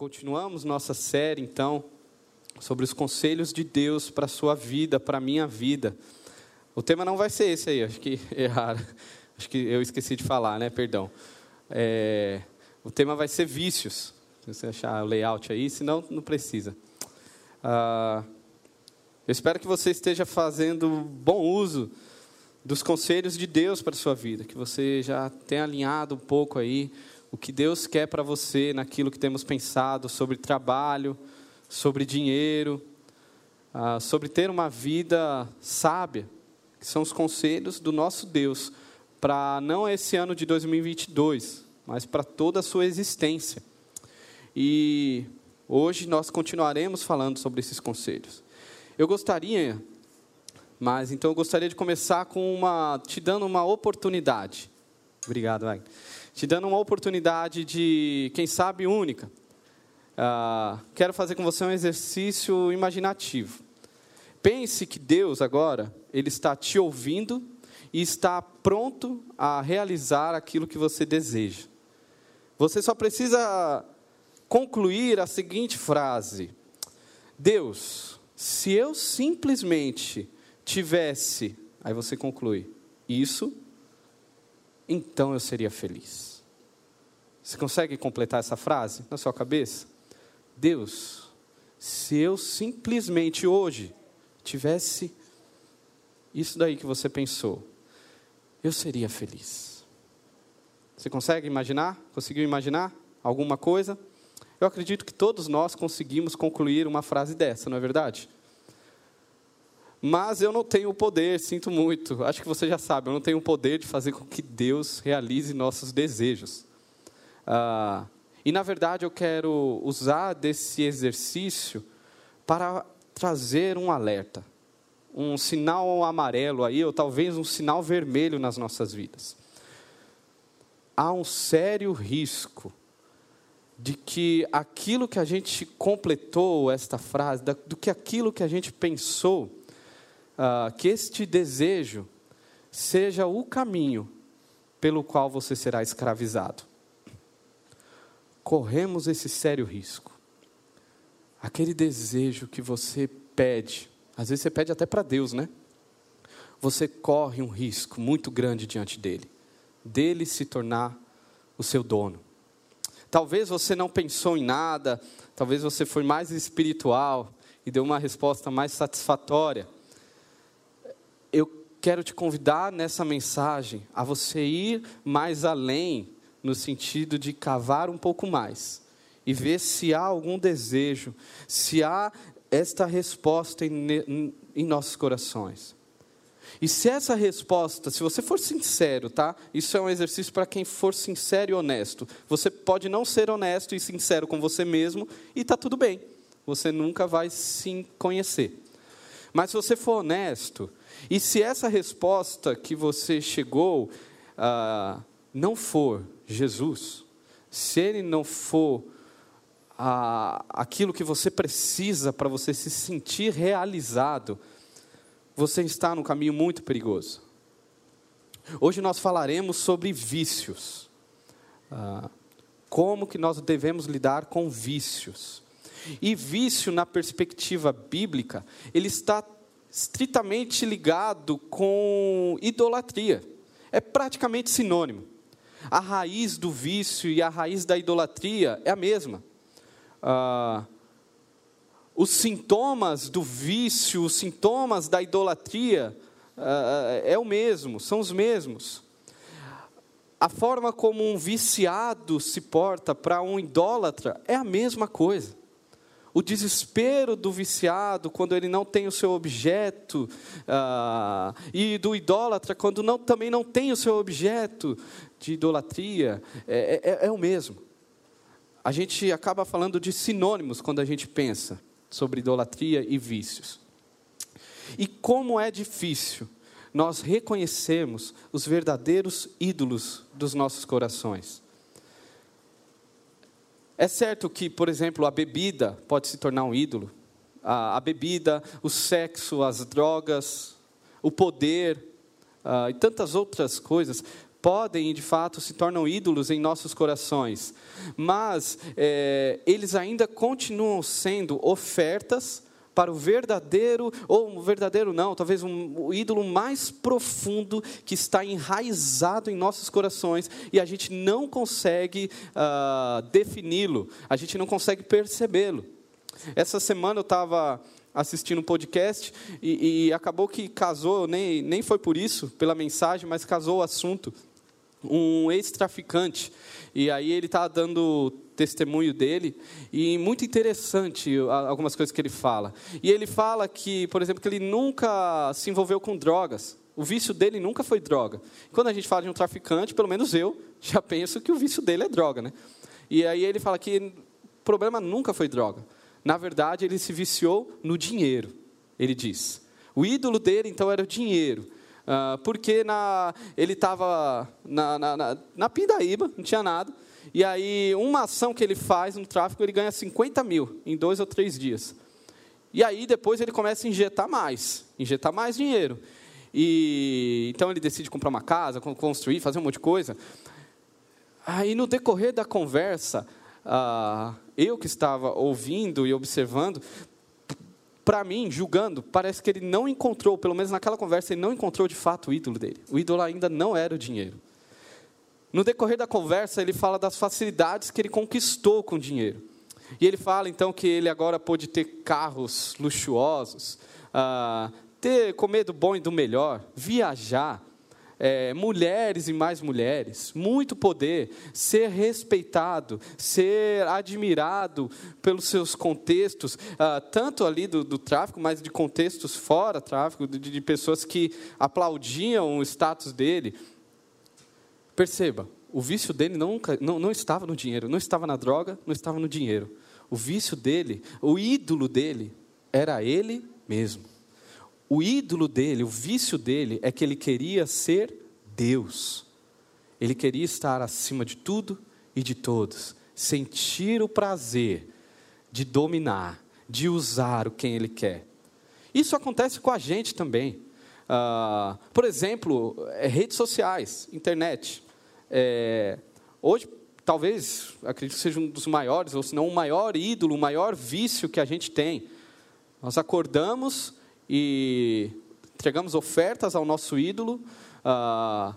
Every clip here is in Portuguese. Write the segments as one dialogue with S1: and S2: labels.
S1: Continuamos nossa série, então, sobre os conselhos de Deus para a sua vida, para a minha vida. O tema não vai ser esse aí, acho que erraram. Acho que eu esqueci de falar, né? Perdão. É, o tema vai ser vícios. Se você achar o layout aí, senão não precisa. Ah, eu espero que você esteja fazendo bom uso dos conselhos de Deus para a sua vida, que você já tenha alinhado um pouco aí o que Deus quer para você naquilo que temos pensado sobre trabalho, sobre dinheiro, ah, sobre ter uma vida sábia, que são os conselhos do nosso Deus para não esse ano de 2022, mas para toda a sua existência. E hoje nós continuaremos falando sobre esses conselhos. Eu gostaria, mas então eu gostaria de começar com uma te dando uma oportunidade. Obrigado, Wagner te dando uma oportunidade de, quem sabe, única. Uh, quero fazer com você um exercício imaginativo. Pense que Deus agora ele está te ouvindo e está pronto a realizar aquilo que você deseja. Você só precisa concluir a seguinte frase: Deus, se eu simplesmente tivesse, aí você conclui, isso então eu seria feliz. Você consegue completar essa frase na sua cabeça? Deus, se eu simplesmente hoje tivesse isso daí que você pensou, eu seria feliz. Você consegue imaginar? Conseguiu imaginar alguma coisa? Eu acredito que todos nós conseguimos concluir uma frase dessa, não é verdade? Mas eu não tenho o poder, sinto muito. Acho que você já sabe, eu não tenho o poder de fazer com que Deus realize nossos desejos. Ah, e na verdade eu quero usar desse exercício para trazer um alerta, um sinal amarelo aí, ou talvez um sinal vermelho nas nossas vidas. Há um sério risco de que aquilo que a gente completou esta frase, do que aquilo que a gente pensou, uh, que este desejo seja o caminho pelo qual você será escravizado. Corremos esse sério risco. Aquele desejo que você pede, às vezes você pede até para Deus, né? Você corre um risco muito grande diante dele, dele se tornar o seu dono. Talvez você não pensou em nada, talvez você foi mais espiritual e deu uma resposta mais satisfatória quero te convidar nessa mensagem a você ir mais além, no sentido de cavar um pouco mais e ver se há algum desejo, se há esta resposta em, em nossos corações. E se essa resposta, se você for sincero, tá? Isso é um exercício para quem for sincero e honesto. Você pode não ser honesto e sincero com você mesmo e está tudo bem. Você nunca vai se conhecer. Mas se você for honesto e se essa resposta que você chegou ah, não for Jesus, se ele não for ah, aquilo que você precisa para você se sentir realizado, você está num caminho muito perigoso. Hoje nós falaremos sobre vícios. Ah, como que nós devemos lidar com vícios. E vício, na perspectiva bíblica, ele está estritamente ligado com idolatria. É praticamente sinônimo. A raiz do vício e a raiz da idolatria é a mesma. Ah, os sintomas do vício, os sintomas da idolatria ah, é o mesmo, são os mesmos. A forma como um viciado se porta para um idólatra é a mesma coisa o desespero do viciado quando ele não tem o seu objeto, ah, e do idólatra quando não, também não tem o seu objeto de idolatria, é, é, é o mesmo. A gente acaba falando de sinônimos quando a gente pensa sobre idolatria e vícios. E como é difícil nós reconhecermos os verdadeiros ídolos dos nossos corações. É certo que, por exemplo, a bebida pode se tornar um ídolo. A, a bebida, o sexo, as drogas, o poder uh, e tantas outras coisas podem de fato se tornam ídolos em nossos corações, mas é, eles ainda continuam sendo ofertas para o verdadeiro, ou um verdadeiro não, talvez um, o ídolo mais profundo que está enraizado em nossos corações e a gente não consegue uh, defini-lo, a gente não consegue percebê-lo. Essa semana eu estava assistindo um podcast e, e, acabou que casou, nem, nem foi por isso, pela mensagem, mas casou o assunto. Um ex-traficante. E aí ele está dando testemunho dele e muito interessante algumas coisas que ele fala. E ele fala que, por exemplo, que ele nunca se envolveu com drogas. O vício dele nunca foi droga. Quando a gente fala de um traficante, pelo menos eu já penso que o vício dele é droga, né? E aí ele fala que o problema nunca foi droga. Na verdade, ele se viciou no dinheiro, ele diz. O ídolo dele, então, era o dinheiro. Uh, porque na, ele estava na, na, na, na Pindaíba, não tinha nada. E aí, uma ação que ele faz no tráfico, ele ganha 50 mil em dois ou três dias. E aí, depois, ele começa a injetar mais, injetar mais dinheiro. E então ele decide comprar uma casa, construir, fazer um monte de coisa. Aí, no decorrer da conversa, uh, eu que estava ouvindo e observando, para mim, julgando, parece que ele não encontrou, pelo menos naquela conversa, ele não encontrou de fato o ídolo dele. O ídolo ainda não era o dinheiro. No decorrer da conversa, ele fala das facilidades que ele conquistou com o dinheiro. E ele fala então que ele agora pôde ter carros luxuosos, uh, ter comer do bom e do melhor, viajar, é, mulheres e mais mulheres, muito poder, ser respeitado, ser admirado pelos seus contextos, ah, tanto ali do, do, tráfico, mas de contextos fora tráfico, de, de pessoas que aplaudiam o status dele. Perceba, o vício dele nunca, não, não estava no dinheiro, não estava na droga, não estava no dinheiro. O vício dele, o ídolo dele, era ele mesmo. O ídolo dele, o vício dele, é que ele queria ser Deus. Ele queria estar acima de tudo e de todos, sentir o prazer de dominar, de usar o quem ele quer. Isso acontece com a gente também. Uh, por exemplo, é, redes sociais, internet. É, hoje, talvez, acredito que seja um dos maiores, ou se não o maior ídolo, o maior vício que a gente tem. Nós acordamos e entregamos ofertas ao nosso ídolo, ah,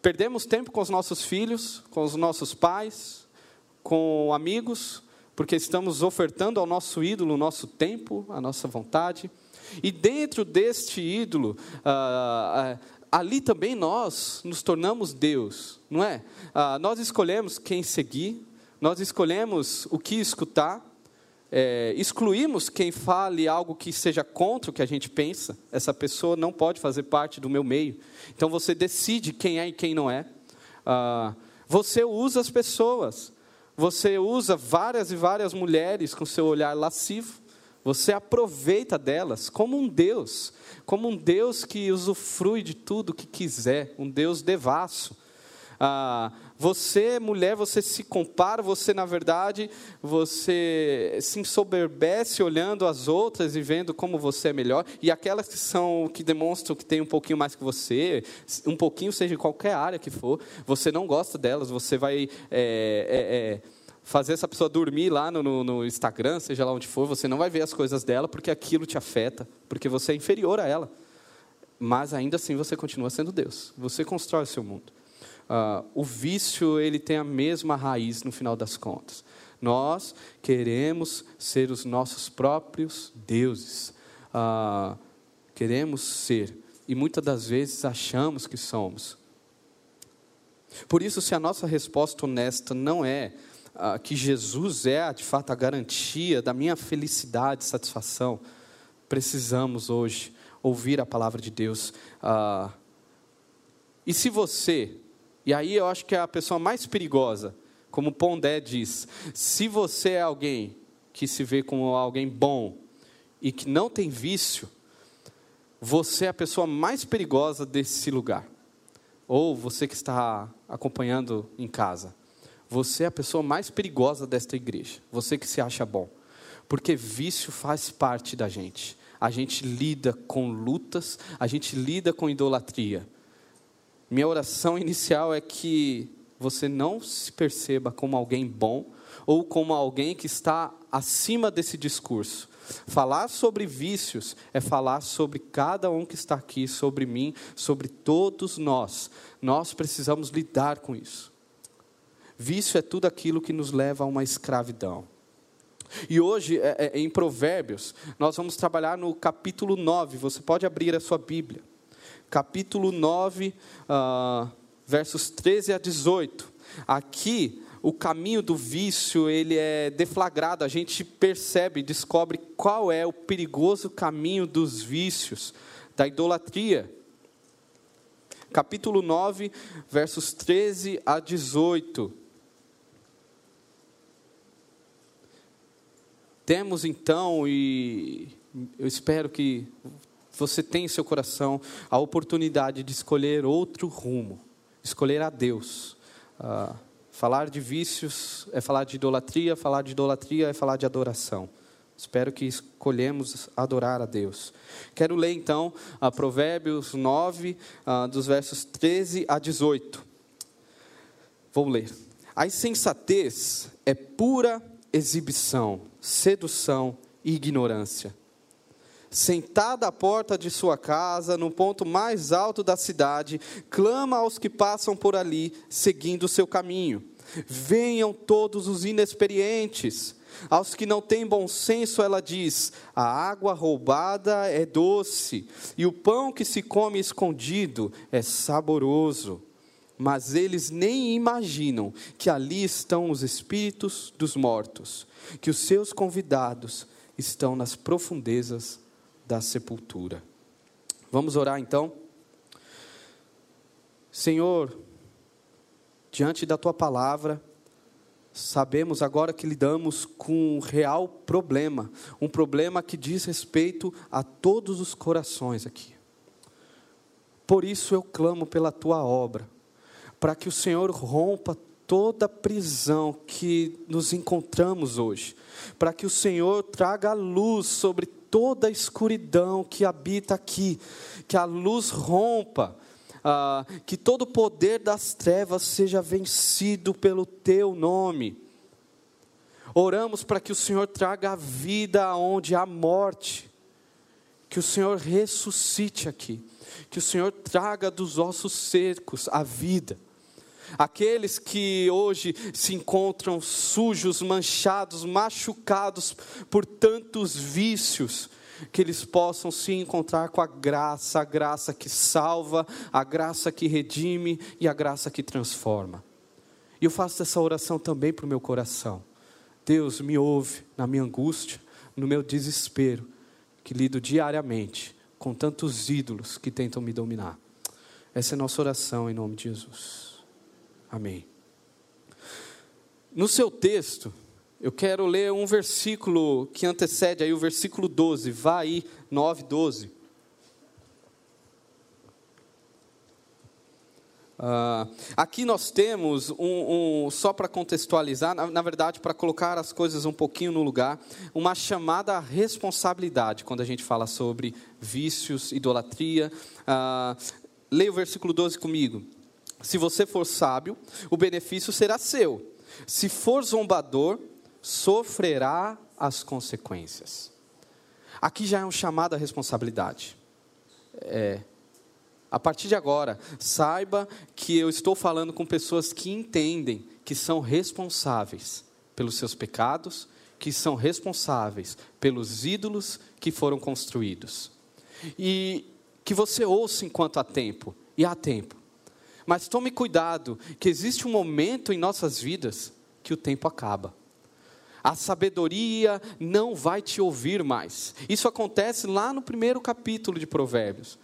S1: perdemos tempo com os nossos filhos, com os nossos pais, com amigos, porque estamos ofertando ao nosso ídolo o nosso tempo, a nossa vontade. E dentro deste ídolo, ah, ah, ali também nós nos tornamos Deus, não é? Ah, nós escolhemos quem seguir, nós escolhemos o que escutar, é, excluímos quem fale algo que seja contra o que a gente pensa, essa pessoa não pode fazer parte do meu meio. Então você decide quem é e quem não é. Ah, você usa as pessoas, você usa várias e várias mulheres com seu olhar lascivo, você aproveita delas como um Deus, como um Deus que usufrui de tudo que quiser, um Deus devasso. Ah, você, mulher, você se compara, você, na verdade, você se ensoberbece olhando as outras e vendo como você é melhor. E aquelas que são, que demonstram que tem um pouquinho mais que você, um pouquinho, seja em qualquer área que for, você não gosta delas, você vai. É, é, é, fazer essa pessoa dormir lá no, no, no, Instagram, seja lá onde for, você não vai ver as coisas dela porque aquilo te afeta, porque você é inferior a ela. Mas ainda assim você continua sendo Deus. Você constrói o seu mundo. Uh, o vício ele tem a mesma raiz no final das contas. Nós queremos ser os nossos próprios deuses. Uh, queremos ser. E muitas das vezes achamos que somos. Por isso, se a nossa resposta honesta não é uh, que Jesus é de fato a garantia da minha felicidade e satisfação, precisamos hoje ouvir a palavra de Deus. e se você e aí eu acho que é a pessoa mais perigosa, como Pondé diz: se você é alguém que se vê como alguém bom e que não tem vício, você é a pessoa mais perigosa desse lugar. Ou você que está acompanhando em casa, você é a pessoa mais perigosa desta igreja. Você que se acha bom. Porque vício faz parte da gente. A gente lida com lutas, a gente lida com idolatria. Minha oração inicial é que você não se perceba como alguém bom ou como alguém que está acima desse discurso. Falar sobre vícios é falar sobre cada um que está aqui, sobre mim, sobre todos nós. Nós precisamos lidar com isso. Vício é tudo aquilo que nos leva a uma escravidão. E hoje, é, é, em Provérbios, nós vamos trabalhar no capítulo 9. Você pode abrir a sua Bíblia. Capítulo 9, uh, ah, versos 13 a 18. Aqui, o caminho do vício ele é deflagrado, a gente percebe, descobre qual é o perigoso caminho dos vícios, da idolatria. Capítulo 9, versos 13 a 18. Temos então, e eu espero que você tenha em seu coração a oportunidade de escolher outro rumo, escolher a Deus. Uh, Falar de vícios é falar de idolatria, falar de idolatria é falar de adoração. Espero que escolhemos adorar a Deus. Quero ler então a Provérbios 9, uh, dos versos 13 a 18. Vou ler. A insensatez é pura exibição, sedução e ignorância. Sentada à porta de sua casa, no ponto mais alto da cidade, clama aos que passam por ali, seguindo o seu caminho. Venham todos os inexperientes. Aos que não têm bom senso, ela diz: a água roubada é doce, e o pão que se come escondido é saboroso. Mas eles nem imaginam que ali estão os espíritos dos mortos, que os seus convidados estão nas profundezas da sepultura. Vamos orar então? Senhor, diante da tua palavra, sabemos agora que lidamos com um real problema, um problema que diz respeito a todos os corações aqui. Por isso eu clamo pela tua obra, para que o Senhor rompa toda prisão que nos encontramos hoje, para que o Senhor traga luz sobre toda a escuridão que habita aqui, que a luz rompa ah, que todo o poder das trevas seja vencido pelo teu nome. Oramos para que o Senhor traga a vida onde há morte, que o Senhor ressuscite aqui, que o Senhor traga dos ossos secos a vida. Aqueles que hoje se encontram sujos, manchados, machucados por tantos vícios, que eles possam se encontrar com a graça, a graça que salva, a graça que redime e a graça que transforma. E eu faço essa oração também para o meu coração. Deus me ouve na minha angústia, no meu desespero, que lido diariamente com tantos ídolos que tentam me dominar. Essa é a nossa oração em nome de Jesus. Amém. No seu texto, eu quero ler um versículo que antecede aí o versículo 12. Vá aí, 9, 12. Uh, aqui nós temos um, um só para contextualizar, na, na verdade, para colocar as coisas um pouquinho no lugar, uma chamada à responsabilidade quando a gente fala sobre vícios, idolatria. Uh, leia o versículo 12 comigo. Se você for sábio, o benefício será seu. Se for zombador, sofrerá as consequências. Aqui já é um chamado à responsabilidade. É, a partir de agora, saiba que eu estou falando com pessoas que entendem que são responsáveis pelos seus pecados, que são responsáveis pelos ídolos que foram construídos. E que você ouça enquanto há tempo, e há tempo. Mas tome cuidado, que existe um momento em nossas vidas que o tempo acaba a sabedoria não vai te ouvir mais. Isso acontece lá no primeiro capítulo de Provérbios.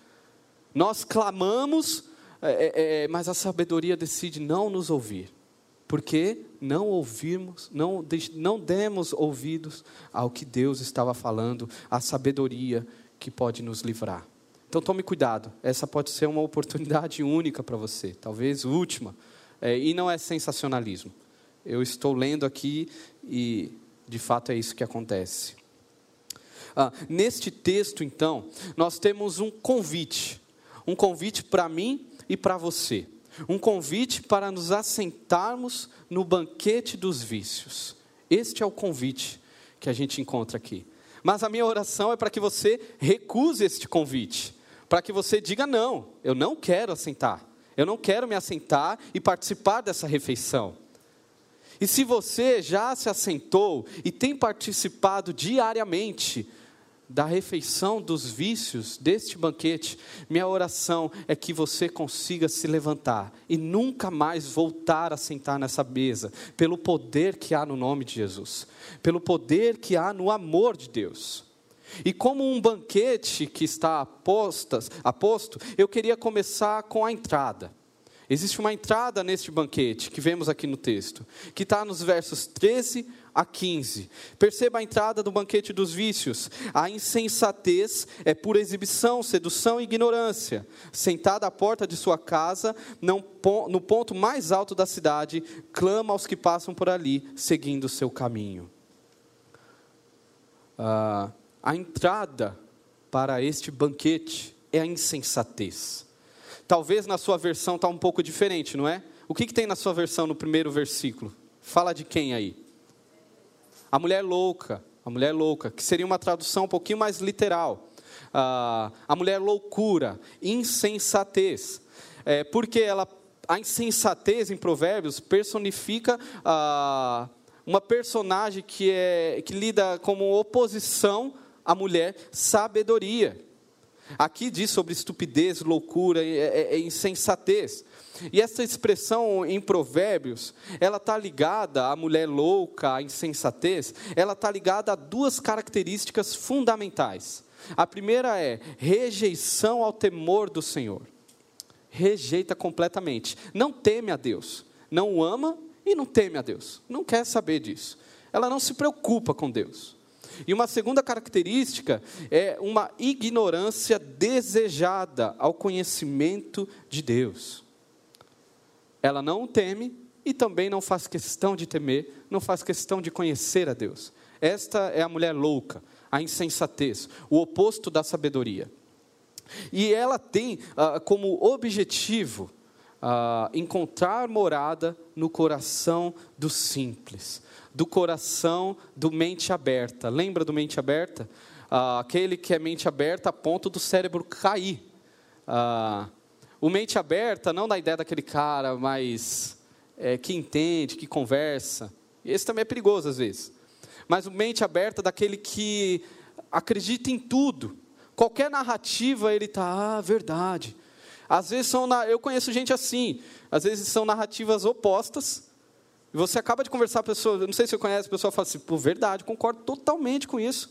S1: Nós clamamos, é, é, é mas a sabedoria decide não nos ouvir. Porque não ouvimos, não, não demos ouvidos ao que Deus estava falando, à sabedoria que pode nos livrar. Então tome cuidado, essa pode ser uma oportunidade única para você, talvez última, é, e não é sensacionalismo. Eu estou lendo aqui e de fato é isso que acontece. Ah, neste texto, então, nós temos um convite. Um convite para mim e para você. Um convite para nos assentarmos no banquete dos vícios. Este é o convite que a gente encontra aqui. Mas a minha oração é para que você recuse este convite, para que você diga: não, eu não quero assentar, eu não quero me assentar e participar dessa refeição. E se você já se assentou e tem participado diariamente da refeição dos vícios deste banquete, minha oração é que você consiga se levantar e nunca mais voltar a sentar nessa mesa, pelo poder que há no nome de Jesus, pelo poder que há no amor de Deus. E como um banquete que está apostas, aposto, eu queria começar com a entrada. Existe uma entrada neste banquete, que vemos aqui no texto, que está nos versos 13 a 15. Perceba a entrada do banquete dos vícios. A insensatez é pura exibição, sedução e ignorância. Sentada à porta de sua casa, no ponto mais alto da cidade, clama aos que passam por ali, seguindo o seu caminho. Ah, a entrada para este banquete é a insensatez. Talvez na sua versão está um pouco diferente, não é? O que, que tem na sua versão no primeiro versículo? Fala de quem aí? A mulher louca, a mulher louca, que seria uma tradução um pouquinho mais literal. Ah, a mulher loucura, insensatez. É, porque ela, a insensatez em Provérbios personifica ah, uma personagem que, é, que lida como oposição à mulher sabedoria. Aqui diz sobre estupidez, loucura, é, é insensatez. E essa expressão em Provérbios, ela está ligada à mulher louca, à insensatez, ela está ligada a duas características fundamentais. A primeira é rejeição ao temor do Senhor. Rejeita completamente. Não teme a Deus. Não o ama e não teme a Deus. Não quer saber disso. Ela não se preocupa com Deus. E uma segunda característica é uma ignorância desejada ao conhecimento de Deus. Ela não teme e também não faz questão de temer, não faz questão de conhecer a Deus. Esta é a mulher louca, a insensatez, o oposto da sabedoria. E ela tem ah, como objetivo ah, encontrar morada no coração do simples, do coração do mente aberta. Lembra do mente aberta? Ah, aquele que é mente aberta a ponto do cérebro cair. Ah, o mente aberta, não da ideia daquele cara mais é, que entende, que conversa. Esse também é perigoso às vezes. Mas o mente aberta daquele que acredita em tudo. Qualquer narrativa ele está, ah, verdade. Às vezes são, eu conheço gente assim. Às vezes são narrativas opostas. E você acaba de conversar com a pessoa, não sei se você conhece, a pessoa fala assim, por verdade, concordo totalmente com isso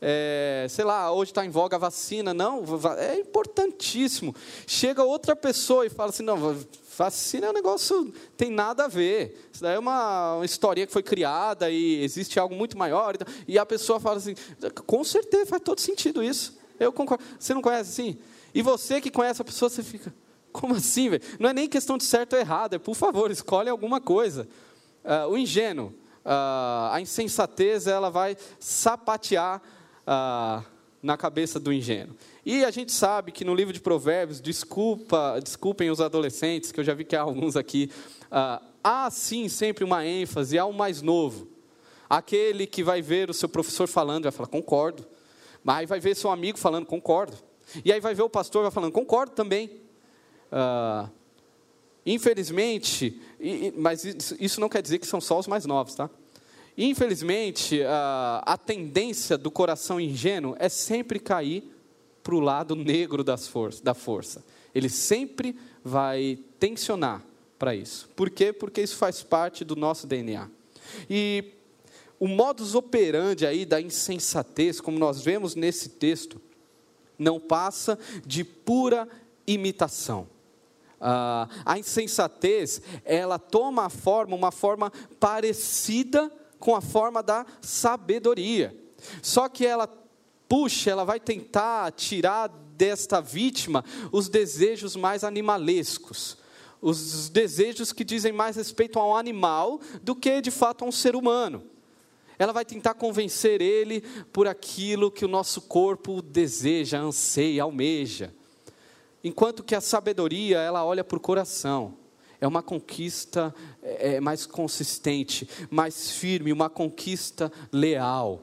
S1: é, sei lá, hoje está em voga a vacina. Não, é importantíssimo. Chega outra pessoa e fala assim: não, vacina é um negócio, tem nada a ver. Isso daí é uma, uma história que foi criada e existe algo muito maior. E a pessoa fala assim: com certeza faz todo sentido isso. Eu concordo. Você não conhece assim? E você que conhece a pessoa, você fica: como assim, velho? Não é nem questão de certo ou errado, é por favor, escolhe alguma coisa. Uh, o ingênuo, uh, a insensatez, ela vai sapatear ah, na cabeça do ingênuo. E a gente sabe que no livro de Provérbios, desculpa, desculpem os adolescentes, que eu já vi que há alguns aqui, há sim sempre uma ênfase ao mais novo. Aquele que vai ver o seu professor falando, vai falar, concordo. Mas aí vai ver seu amigo falando, concordo. E aí vai ver o pastor vai falando, concordo também. Ah, infelizmente, mas isso não quer dizer que são só os mais novos, tá? Infelizmente, a, a tendência do coração ingênuo é sempre cair para o lado negro das for da força. Ele sempre vai tensionar para isso. Por quê? Porque isso faz parte do nosso DNA. E o modus operandi aí da insensatez, como nós vemos nesse texto, não passa de pura imitação. Ah, a insensatez, ela toma a forma, uma forma parecida com a forma da sabedoria. Só que ela puxa, ela vai tentar tirar desta vítima os desejos mais animalescos, os desejos que dizem mais respeito a um animal do que de fato a um ser humano. Ela vai tentar convencer ele por aquilo que o nosso corpo deseja, anseia, almeja. Enquanto que a sabedoria, ela olha para o coração. É uma conquista é, mais consistente, mais firme, uma conquista leal.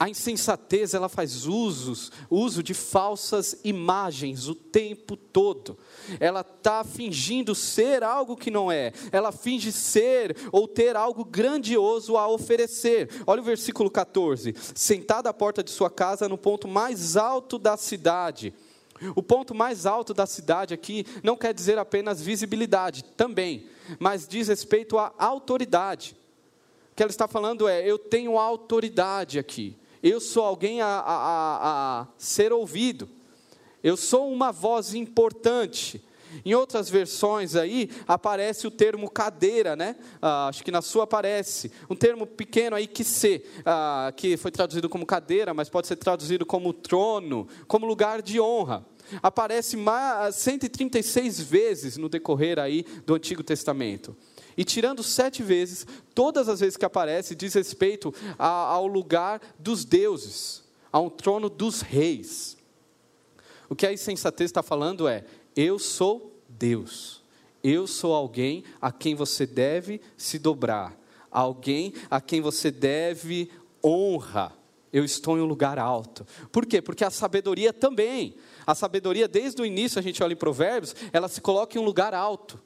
S1: A insensatez, ela faz usos, uso de falsas imagens o tempo todo. Ela está fingindo ser algo que não é. Ela finge ser ou ter algo grandioso a oferecer. Olha o versículo 14. Sentada à porta de sua casa, no ponto mais alto da cidade. O ponto mais alto da cidade aqui não quer dizer apenas visibilidade, também, mas diz respeito à autoridade. O que ela está falando é: eu tenho autoridade aqui eu sou alguém a, a, a, a ser ouvido, eu sou uma voz importante. Em outras versões aí aparece o termo cadeira, né? Ah, acho que na sua aparece um termo pequeno aí que se, ah, que foi traduzido como cadeira, mas pode ser traduzido como trono, como lugar de honra. Aparece mais, 136 vezes no decorrer aí do Antigo Testamento. E tirando sete vezes, todas as vezes que aparece, diz respeito a, ao lugar dos deuses, a um trono dos reis. O que a insensatez está falando é: eu sou Deus, eu sou alguém a quem você deve se dobrar, alguém a quem você deve honra. Eu estou em um lugar alto. Por quê? Porque a sabedoria também. A sabedoria, desde o início, a gente olha em Provérbios, ela se coloca em um lugar alto.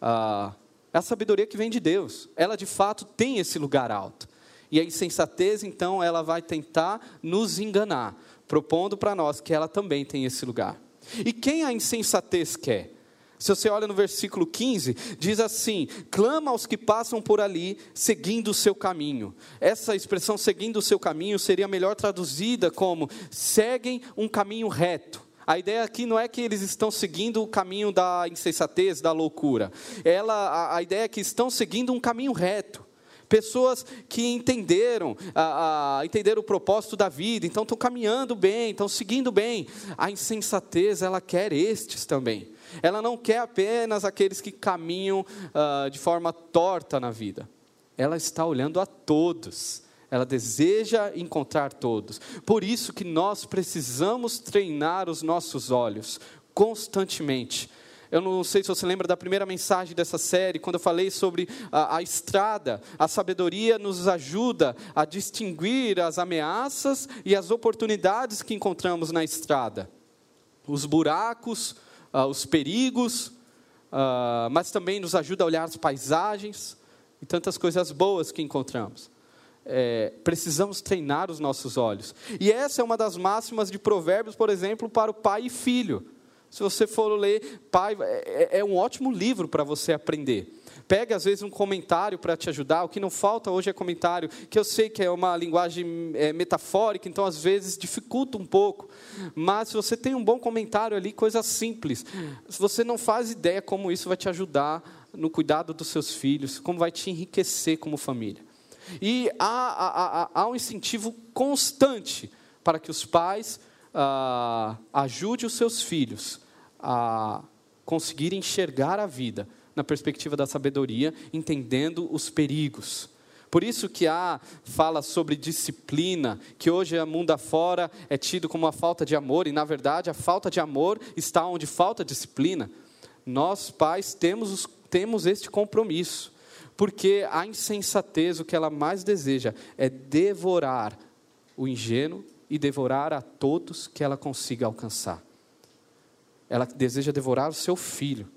S1: Ah, é a sabedoria que vem de Deus. Ela de fato tem esse lugar alto. E a insensatez, então, ela vai tentar nos enganar, propondo para nós que ela também tem esse lugar. E quem a insensatez quer? Se você olha no versículo 15, diz assim: clama aos que passam por ali, seguindo o seu caminho. Essa expressão, seguindo o seu caminho, seria melhor traduzida como: seguem um caminho reto. A ideia aqui não é que eles estão seguindo o caminho da insensatez, da loucura. Ela, a, a ideia é que estão seguindo um caminho reto. Pessoas que entenderam, a, a, entenderam o propósito da vida, então estão caminhando bem, estão seguindo bem. A insensatez, ela quer estes também. Ela não quer apenas aqueles que caminham uh, de forma torta na vida. Ela está olhando a todos ela deseja encontrar todos. Por isso que nós precisamos treinar os nossos olhos constantemente. Eu não sei se você lembra da primeira mensagem dessa série, quando eu falei sobre a, a, estrada. A sabedoria nos ajuda a distinguir as ameaças e as oportunidades que encontramos na estrada. Os buracos, uh, os perigos, uh, mas também nos ajuda a olhar as paisagens e tantas coisas boas que encontramos é, precisamos treinar os nossos olhos. E essa é uma das máximas de Provérbios, por exemplo, para o pai e filho. Se você for ler, pai, é, é, é um ótimo livro para você aprender. Pega, às vezes, um comentário para te ajudar. O que não falta hoje é comentário, que eu sei que é uma linguagem é, metafórica, então, às vezes, dificulta um pouco. Mas, se você tem um bom comentário ali, coisa simples. Se você não faz ideia como isso vai te ajudar no cuidado dos seus filhos, como vai te enriquecer como família. E há, há, há um incentivo constante para que os pais ah, ajudem os seus filhos a conseguirem enxergar a vida na perspectiva da sabedoria, entendendo os perigos. Por isso que há fala sobre disciplina, que hoje a mundo afora é tido como uma falta de amor, e na verdade a falta de amor está onde falta disciplina. Nós, pais, temos, temos este compromisso porque a insensatez, o que ela mais deseja, é devorar o ingênuo e devorar a todos que ela consiga alcançar. Ela deseja devorar o seu filho.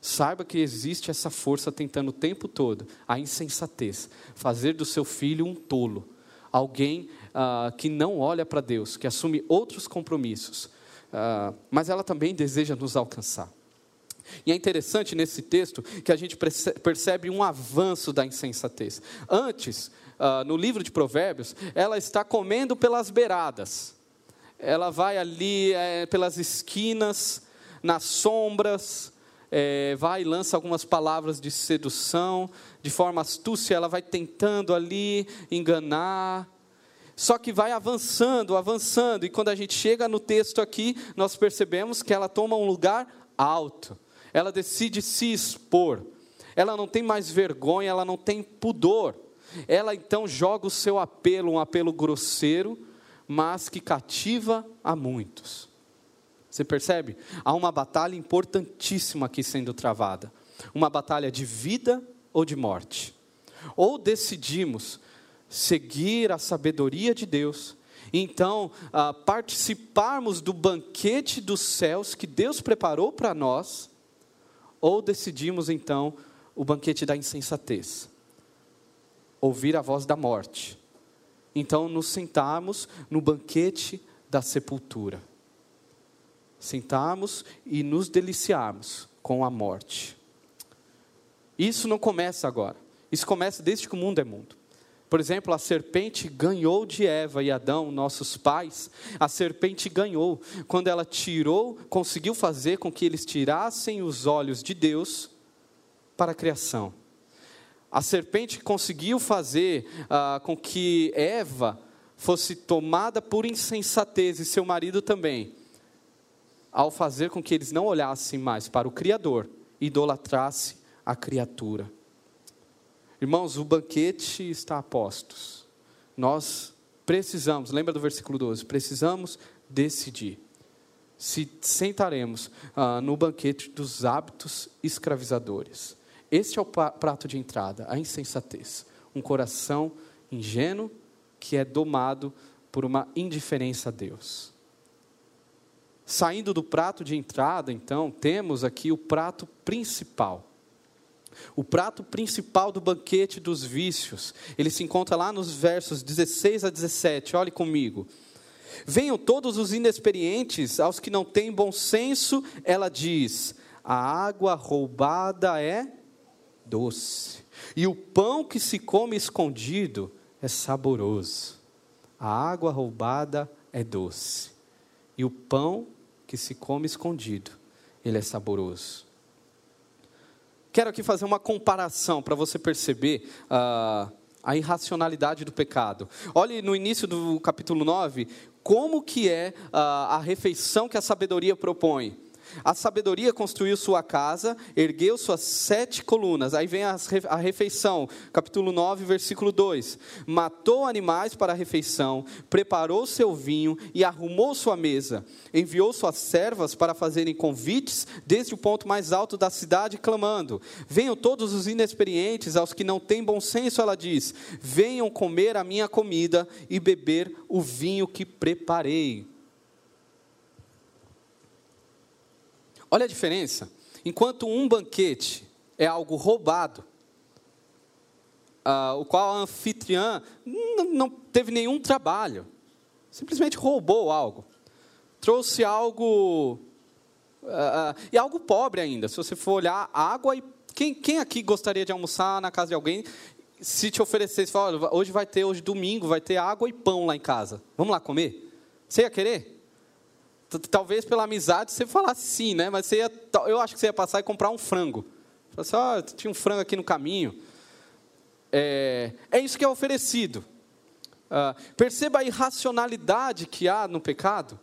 S1: Saiba que existe essa força tentando o tempo todo, a insensatez, fazer do seu filho um tolo, alguém ah, que não olha para Deus, que assume outros compromissos, ah, mas ela também deseja nos alcançar. E é interessante nesse texto que a gente percebe um avanço da insensatez. Antes, uh, no livro de Provérbios, ela está comendo pelas beiradas. Ela vai ali é, pelas esquinas, nas sombras, é, vai e lança algumas palavras de sedução, de forma astúcia, ela vai tentando ali enganar. Só que vai avançando, avançando, e quando a gente chega no texto aqui, nós percebemos que ela toma um lugar alto ela decide se expor, ela não tem mais vergonha, ela não tem pudor. Ela então joga o seu apelo, um apelo grosseiro, mas que cativa a muitos. Você percebe? Há uma batalha importantíssima aqui sendo travada. Uma batalha de vida ou de morte. Ou decidimos seguir a sabedoria de Deus, então ah, participarmos do banquete dos céus que Deus preparou para nós, ou decidimos então o banquete da insensatez, ouvir a voz da morte. Então nos sentarmos no banquete da sepultura sentarmos e nos deliciarmos com a morte. Isso não começa agora. Isso começa desde que o mundo é mundo. Por exemplo, a serpente ganhou de Eva e Adão, nossos pais. A serpente ganhou quando ela tirou, conseguiu fazer com que eles tirassem os olhos de Deus para a criação. A serpente conseguiu fazer ah, com que Eva fosse tomada por insensatez e seu marido também ao fazer com que eles não olhassem mais para o Criador, idolatrasse a criatura. Irmãos, o banquete está a postos. Nós precisamos, lembra do versículo 12, precisamos decidir se sentaremos ah, no banquete dos hábitos escravizadores. Este é o prato de entrada, a insensatez. Um coração ingênuo que é domado por uma indiferença a Deus. Saindo do prato de entrada, então, temos aqui o prato principal. O prato principal do banquete dos vícios. Ele se encontra lá nos versos 16 a 17. Olhe comigo. Venham todos os inexperientes, aos que não têm bom senso, ela diz: a água roubada é doce, e o pão que se come escondido é saboroso. A água roubada é doce, e o pão que se come escondido, ele é saboroso. Quero aqui fazer uma comparação para você perceber uh, a irracionalidade do pecado. Olhe no início do capítulo 9, como que é uh, a refeição que a sabedoria propõe. A sabedoria construiu sua casa, ergueu suas sete colunas. Aí vem a refeição, capítulo 9, versículo 2. Matou animais para a refeição, preparou seu vinho e arrumou sua mesa. Enviou suas servas para fazerem convites desde o ponto mais alto da cidade, clamando: Venham todos os inexperientes, aos que não têm bom senso, ela diz: Venham comer a minha comida e beber o vinho que preparei. Olha a diferença. Enquanto um banquete é algo roubado, uh, o qual a anfitriã não teve nenhum trabalho, simplesmente roubou algo, trouxe algo Uh, e algo pobre ainda. Se você for olhar água e quem, quem aqui gostaria de almoçar na casa de alguém se te oferecesse, fala, hoje vai ter, hoje domingo vai ter água e pão lá em casa. Vamos lá comer? Você ia querer? Talvez pela amizade você falasse sim, né? Mas ia, eu acho que você ia passar e comprar um frango. Você assim, oh, tinha um frango aqui no caminho. É, é isso que é oferecido. Ah, perceba a irracionalidade que há no pecado,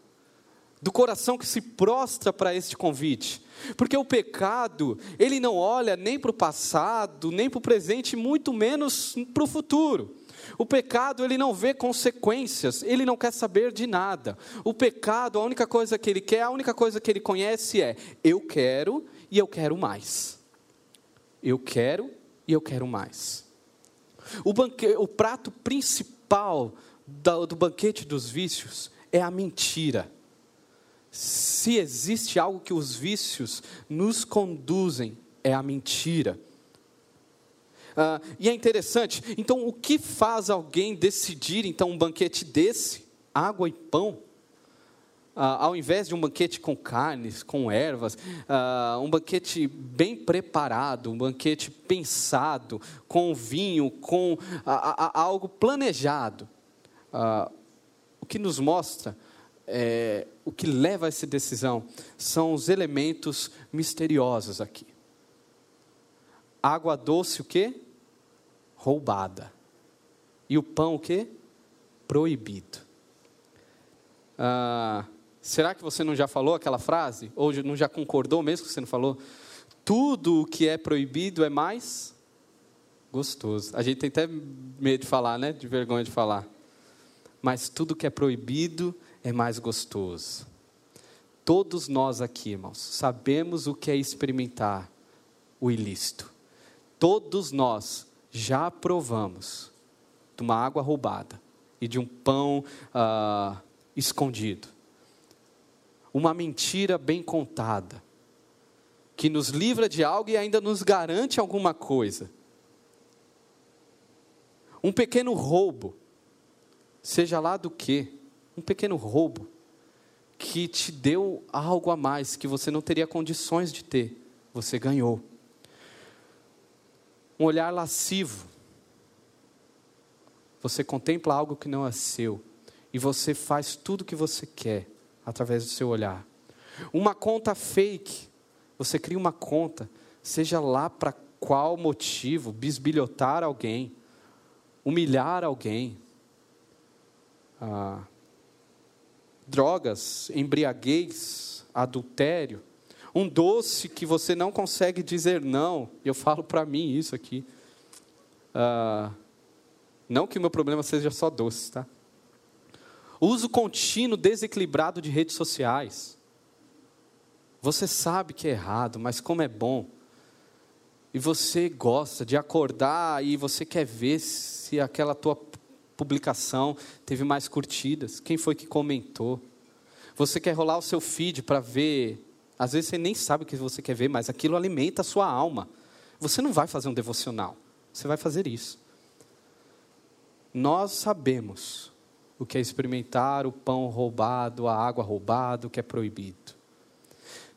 S1: do coração que se prostra para este convite. Porque o pecado, ele não olha nem para o passado, nem para o presente, muito menos para o futuro. O pecado, ele não vê consequências, ele não quer saber de nada. O pecado, a única coisa que ele quer, a única coisa que ele conhece é: eu quero e eu quero mais. Eu quero e eu quero mais. O, banque, o prato principal do, do banquete dos vícios é a mentira. Se existe algo que os vícios nos conduzem, é a mentira. Ah, e é interessante, então o que faz alguém decidir então um banquete desse, água e pão, ah, ao invés de um banquete com carnes, com ervas, ah, um banquete bem preparado, um banquete pensado, com vinho, com algo planejado. o que nos mostra é, o que leva a essa decisão são os elementos misteriosos aqui. Água doce, o quê? Roubada. E o pão o quê? Proibido. Ah, será que você não já falou aquela frase? Ou não já concordou mesmo que você não falou? Tudo o que é proibido é mais gostoso. A gente tem até medo de falar, né? De vergonha de falar. Mas tudo que é proibido é mais gostoso. Todos nós aqui, irmãos, sabemos o que é experimentar o ilícito. Todos nós já provamos de uma água roubada e de um pão ah, escondido. Uma mentira bem contada, que nos livra de algo e ainda nos garante alguma coisa. Um pequeno roubo, seja lá do que, um pequeno roubo, que te deu algo a mais que você não teria condições de ter, você ganhou. Um olhar lascivo, você contempla algo que não é seu e você faz tudo o que você quer através do seu olhar. Uma conta fake, você cria uma conta, seja lá para qual motivo, bisbilhotar alguém, humilhar alguém, ah, drogas, embriaguez, adultério, um doce que você não consegue dizer não. Eu falo para mim isso aqui. Ah, não que o meu problema seja só doce, tá? Uso contínuo, desequilibrado de redes sociais. Você sabe que é errado, mas como é bom. E você gosta de acordar e você quer ver se aquela tua publicação teve mais curtidas, quem foi que comentou. Você quer rolar o seu feed para ver, às vezes você nem sabe o que você quer ver, mas aquilo alimenta a sua alma. Você não vai fazer um devocional, você vai fazer isso. Nós sabemos o que é experimentar o pão roubado, a água roubada, o que é proibido.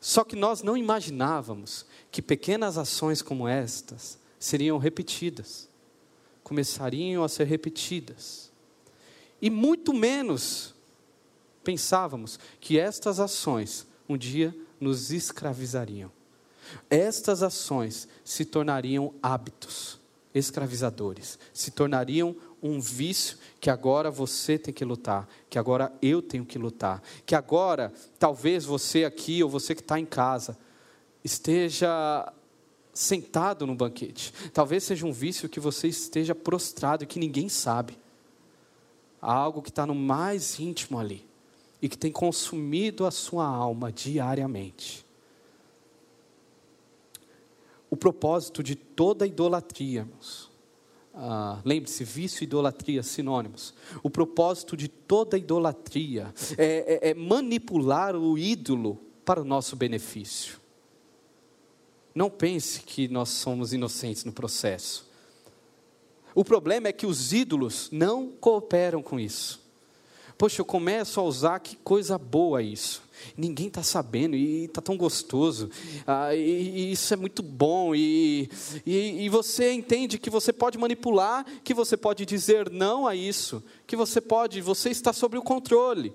S1: Só que nós não imaginávamos que pequenas ações como estas seriam repetidas começariam a ser repetidas. E muito menos pensávamos que estas ações um dia nos escravizariam. Estas ações se tornariam hábitos escravizadores, se tornariam um vício que agora você tem que lutar, que agora eu tenho que lutar, que agora talvez você aqui ou você que está em casa esteja sentado no banquete. Talvez seja um vício que você esteja prostrado e que ninguém sabe. Algo que está no mais íntimo ali e que tem consumido a sua alma diariamente. O propósito de toda idolatria, irmãos. Ah, Lembre-se, vício e idolatria, sinônimos. O propósito de toda idolatria é, é, é manipular o ídolo para o nosso benefício. Não pense que nós somos inocentes no processo. O problema é que os ídolos não cooperam com isso. Poxa, eu começo a usar, que coisa boa isso. Ninguém está sabendo e está tão gostoso. Ah, e, e, isso é muito bom. E, e, e você entende que você pode manipular, que você pode dizer não a isso, que você pode, você está sobre o controle.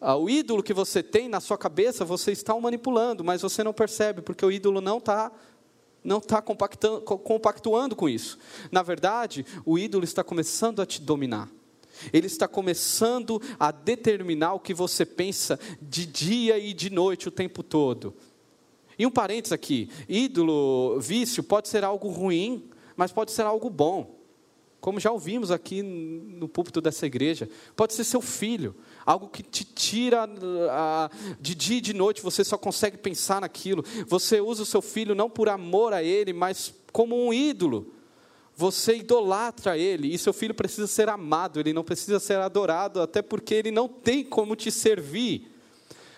S1: Ah, o ídolo que você tem na sua cabeça, você está o manipulando, mas você não percebe, porque o ídolo não está não está compactuando com isso. Na verdade, o ídolo está começando a te dominar. Ele está começando a determinar o que você pensa de dia e de noite o tempo todo. E um parênteses aqui: ídolo, vício, pode ser algo ruim, mas pode ser algo bom. Como já ouvimos aqui no púlpito dessa igreja, pode ser seu filho, algo que te tira uh, de dia e de noite, você só consegue pensar naquilo. Você usa o seu filho não por amor a ele, mas como um ídolo. Você idolatra ele e seu filho precisa ser amado, ele não precisa ser adorado, até porque ele não tem como te servir.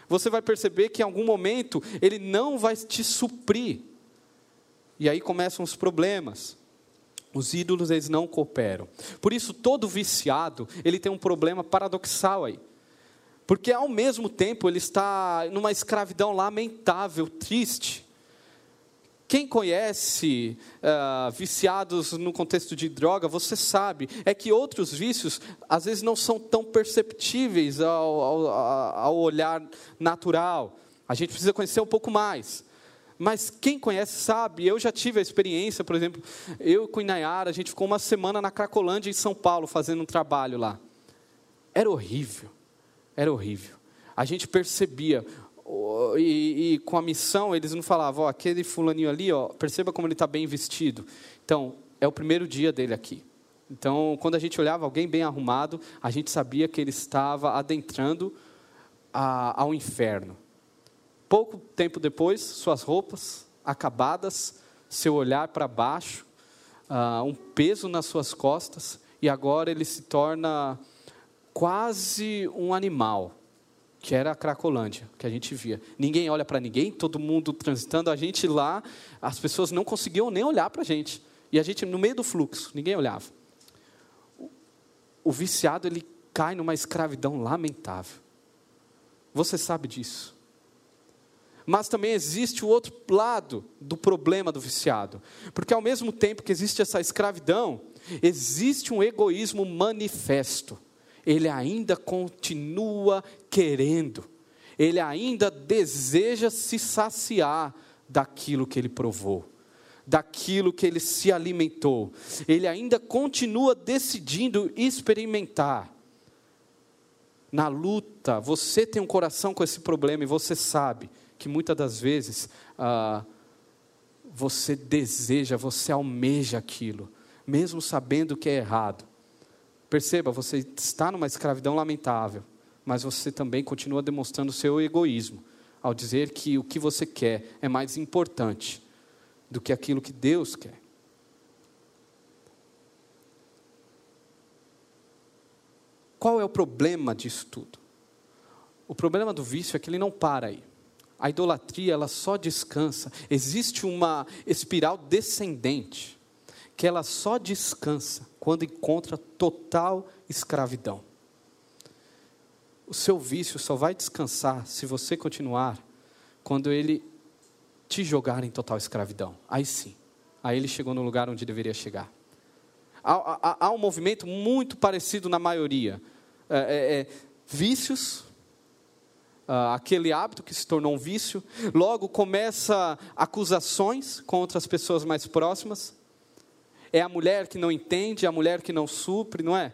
S1: Você vai perceber que em algum momento ele não vai te suprir. E aí começam os problemas. Os ídolos eles não cooperam. Por isso todo viciado, ele tem um problema paradoxal aí. Porque ao mesmo tempo ele está numa escravidão lamentável, triste. Quem conhece uh, viciados no contexto de droga, você sabe, é que outros vícios às vezes não são tão perceptíveis ao, ao, ao olhar natural. A gente precisa conhecer um pouco mais. Mas quem conhece sabe, eu já tive a experiência, por exemplo, eu com Inayara, a gente ficou uma semana na Cracolândia, em São Paulo, fazendo um trabalho lá. Era horrível era horrível. A gente percebia, e, e, com a missão eles não falavam, ó, aquele fulaninho ali, ó, perceba como ele está bem vestido. Então, é o primeiro dia dele aqui. Então, quando a gente olhava alguém bem arrumado, a gente sabia que ele estava adentrando a, ao inferno. Pouco tempo depois, suas roupas acabadas, seu olhar para baixo, uh, um peso nas suas costas, e agora ele se torna quase um animal, que era a Cracolândia, que a gente via. Ninguém olha para ninguém, todo mundo transitando, a gente lá, as pessoas não conseguiam nem olhar para a gente. E a gente no meio do fluxo, ninguém olhava. O, o viciado, ele cai numa escravidão lamentável. Você sabe disso. Mas também existe o outro lado do problema do viciado. Porque ao mesmo tempo que existe essa escravidão, existe um egoísmo manifesto. Ele ainda continua querendo, ele ainda deseja se saciar daquilo que ele provou, daquilo que ele se alimentou. Ele ainda continua decidindo experimentar na luta, você tem um coração com esse problema e você sabe que muitas das vezes ah, você deseja, você almeja aquilo, mesmo sabendo que é errado. Perceba, você está numa escravidão lamentável, mas você também continua demonstrando seu egoísmo ao dizer que o que você quer é mais importante do que aquilo que Deus quer. Qual é o problema disso tudo? O problema do vício é que ele não para aí. A idolatria, ela só descansa. Existe uma espiral descendente, que ela só descansa quando encontra total escravidão. O seu vício só vai descansar se você continuar quando ele te jogar em total escravidão. Aí sim, aí ele chegou no lugar onde deveria chegar. Há, há, há um movimento muito parecido na maioria. É, é, é, vícios, ah, aquele hábito que se tornou um vício. Logo começa acusações contra as pessoas mais próximas. É a mulher que não entende, é a mulher que não supre, não é?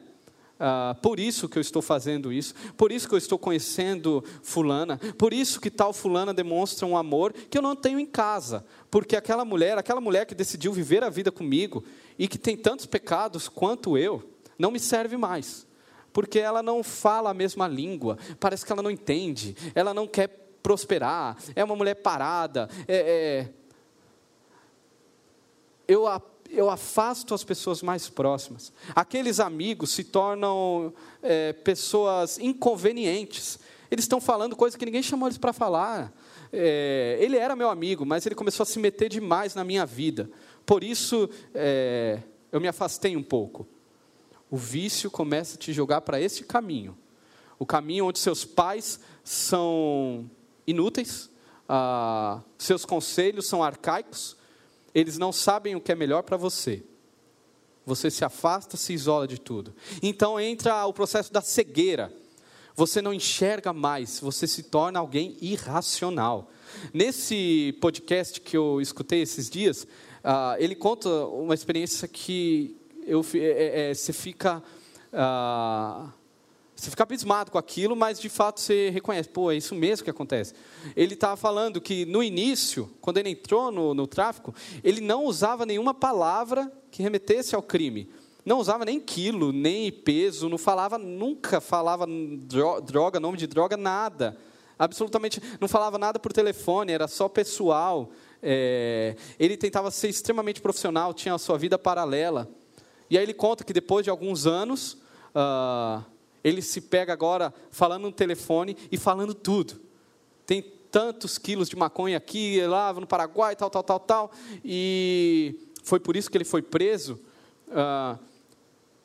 S1: Ah, por isso que eu estou fazendo isso, por isso que eu estou conhecendo fulana, por isso que tal fulana demonstra um amor que eu não tenho em casa, porque aquela mulher, aquela mulher que decidiu viver a vida comigo e que tem tantos pecados quanto eu, não me serve mais, porque ela não fala a mesma língua, parece que ela não entende, ela não quer prosperar, é uma mulher parada, é, é... eu a eu afasto as pessoas mais próximas. Aqueles amigos se tornam é, pessoas inconvenientes. Eles estão falando coisas que ninguém chamou eles para falar. É, ele era meu amigo, mas ele começou a se meter demais na minha vida. Por isso, é, eu me afastei um pouco. O vício começa a te jogar para esse caminho. O caminho onde seus pais são inúteis, ah, seus conselhos são arcaicos, eles não sabem o que é melhor para você. Você se afasta, se isola de tudo. Então entra o processo da cegueira. Você não enxerga mais, você se torna alguém irracional. Nesse podcast que eu escutei esses dias, uh, ele conta uma experiência que eu, é, é, é você fica. Uh, você fica abismado com aquilo, mas de fato você reconhece, pô, é isso mesmo que acontece. Ele estava falando que no início, quando ele entrou no, no tráfico, ele não usava nenhuma palavra que remetesse ao crime. Não usava nem quilo, nem peso, não falava, nunca falava droga, nome de droga, nada. Absolutamente, não falava nada por telefone, era só pessoal. É, ele tentava ser extremamente profissional, tinha a sua vida paralela. E aí ele conta que depois de alguns anos, uh, ele se pega agora falando no telefone e falando tudo. Tem tantos quilos de maconha aqui, lá no Paraguai, tal, tal, tal, tal. E foi por isso que ele foi preso. Uh,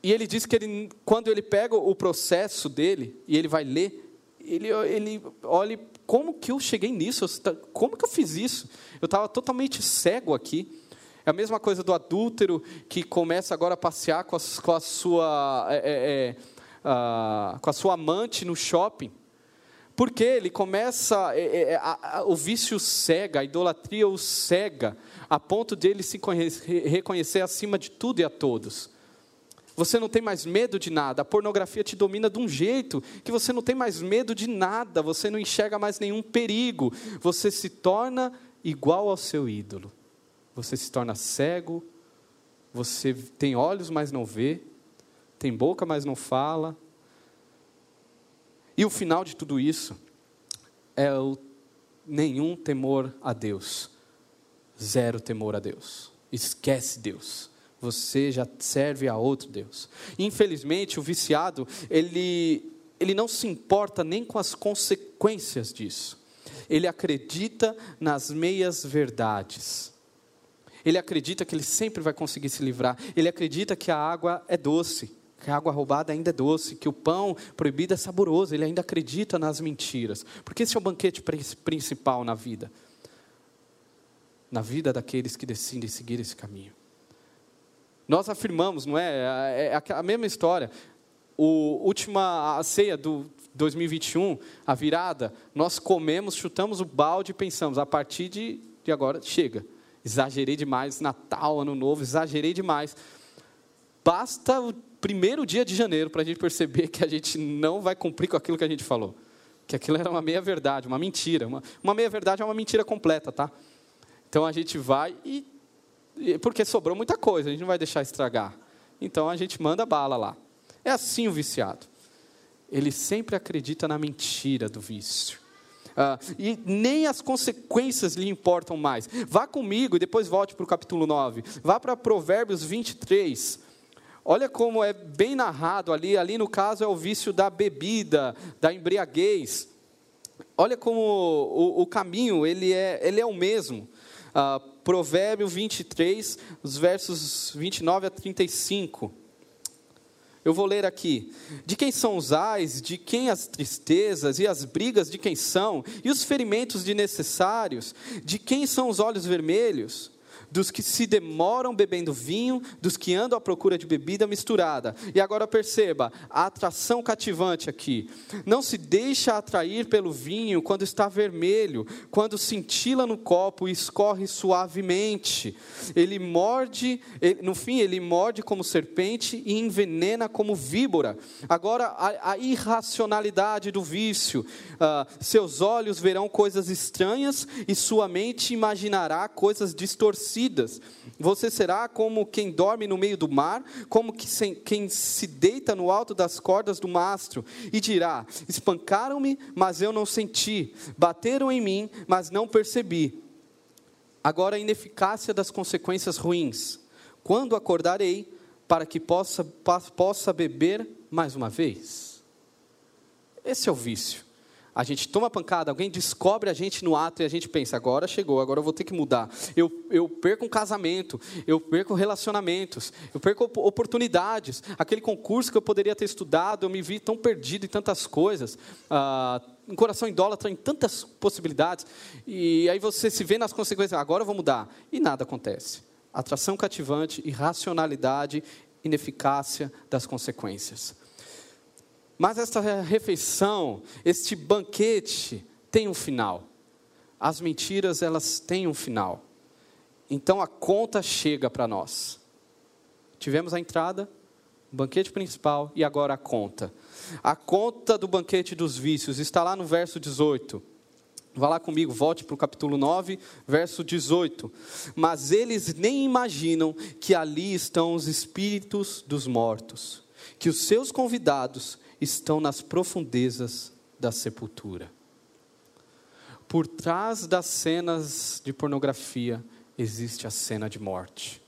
S1: e ele diz que ele, quando ele pega o processo dele e ele vai ler, ele, ele olha como que eu cheguei nisso? Como que eu fiz isso? Eu estava totalmente cego aqui. É a mesma coisa do adúltero que começa agora a passear com a, com a sua é, é, é ah, com a sua amante no shopping. Porque ele começa, é, é, é, a, o vício cega, a idolatria o cega, a ponto de ele se reconhecer acima de tudo e a todos. Você não tem mais medo de nada, a pornografia te domina de um jeito que você não tem mais medo de nada, você não enxerga mais nenhum perigo, você se torna igual ao seu ídolo. Você se torna cego, você tem olhos, mas não vê, tem boca, mas não fala. E o final de tudo isso é o nenhum temor a Deus. Zero temor a Deus. Esquece Deus. Você já serve a outro Deus. Infelizmente, o viciado, ele, ele não se importa nem com as consequências disso. Ele acredita nas meias verdades. Ele acredita que ele sempre vai conseguir se livrar. Ele acredita que a água é doce, que a água roubada ainda é doce, que o pão proibido é saboroso. Ele ainda acredita nas mentiras. Porque esse é o banquete principal na vida. Na vida daqueles que decidem seguir esse caminho. Nós afirmamos, não é? É, é a mesma história. O última a ceia do 2021, a virada, nós comemos, chutamos o balde e pensamos, a partir de, de agora, chega. Exagerei demais, Natal, Ano Novo, exagerei demais. Basta o primeiro dia de janeiro para a gente perceber que a gente não vai cumprir com aquilo que a gente falou. Que aquilo era uma meia-verdade, uma mentira. Uma, uma meia-verdade é uma mentira completa, tá? Então a gente vai e porque sobrou muita coisa, a gente não vai deixar estragar. Então a gente manda bala lá. É assim o viciado. Ele sempre acredita na mentira do vício. Ah, e nem as consequências lhe importam mais. Vá comigo e depois volte para o capítulo 9. Vá para Provérbios 23. Olha como é bem narrado ali. Ali, no caso, é o vício da bebida, da embriaguez. Olha como o, o caminho ele é, ele é o mesmo. Uh, Provérbio 23, os versos 29 a 35. Eu vou ler aqui. De quem são os ais, de quem as tristezas e as brigas de quem são, e os ferimentos de necessários, de quem são os olhos vermelhos? Dos que se demoram bebendo vinho, dos que andam à procura de bebida misturada. E agora perceba, a atração cativante aqui. Não se deixa atrair pelo vinho quando está vermelho, quando cintila no copo e escorre suavemente. Ele morde, ele, no fim, ele morde como serpente e envenena como víbora. Agora, a, a irracionalidade do vício. Uh, seus olhos verão coisas estranhas e sua mente imaginará coisas distorcidas você será como quem dorme no meio do mar, como quem se deita no alto das cordas do mastro, e dirá: Espancaram-me, mas eu não senti, bateram em mim, mas não percebi. Agora a ineficácia das consequências ruins. Quando acordarei, para que possa, possa beber mais uma vez? Esse é o vício. A gente toma pancada, alguém descobre a gente no ato e a gente pensa, agora chegou, agora eu vou ter que mudar. Eu, eu perco um casamento, eu perco relacionamentos, eu perco oportunidades. Aquele concurso que eu poderia ter estudado, eu me vi tão perdido em tantas coisas. Ah, um coração idólatra em tantas possibilidades. E aí você se vê nas consequências, agora eu vou mudar. E nada acontece. Atração cativante, irracionalidade, ineficácia das consequências. Mas esta refeição, este banquete, tem um final. As mentiras, elas têm um final. Então a conta chega para nós. Tivemos a entrada, o banquete principal e agora a conta. A conta do banquete dos vícios está lá no verso 18. Vá lá comigo, volte para o capítulo 9, verso 18. Mas eles nem imaginam que ali estão os espíritos dos mortos, que os seus convidados estão nas profundezas da sepultura. Por trás das cenas de pornografia existe a cena de morte.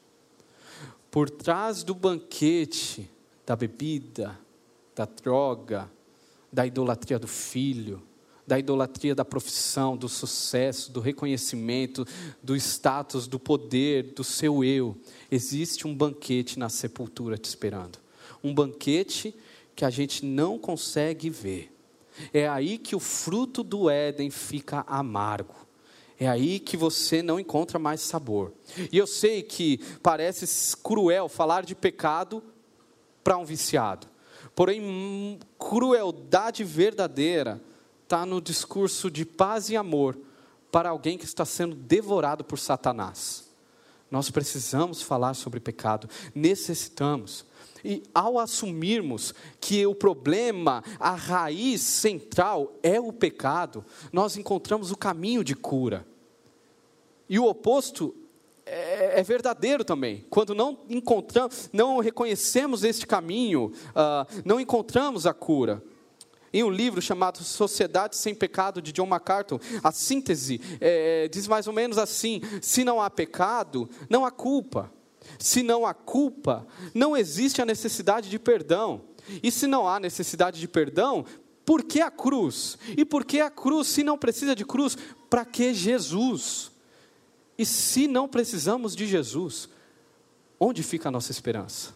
S1: Por trás do banquete, da bebida, da droga, da idolatria do filho, da idolatria da profissão, do sucesso, do reconhecimento, do status, do poder, do seu eu, existe um banquete na sepultura te esperando. Um banquete que a gente não consegue ver. É aí que o fruto do Éden fica amargo. É aí que você não encontra mais sabor. E eu sei que parece cruel falar de pecado para um viciado. Porém, crueldade verdadeira está no discurso de paz e amor para alguém que está sendo devorado por Satanás. Nós precisamos falar sobre pecado, necessitamos. E ao assumirmos que o problema, a raiz central é o pecado, nós encontramos o caminho de cura. E o oposto é, é verdadeiro também. Quando não encontramos, não reconhecemos este caminho, uh, não encontramos a cura. em um livro chamado Sociedade Sem Pecado, de John MacArthur, a síntese é, diz mais ou menos assim: se não há pecado, não há culpa. Se não há culpa, não existe a necessidade de perdão. E se não há necessidade de perdão, por que a cruz? E por que a cruz? Se não precisa de cruz, para que Jesus? E se não precisamos de Jesus, onde fica a nossa esperança?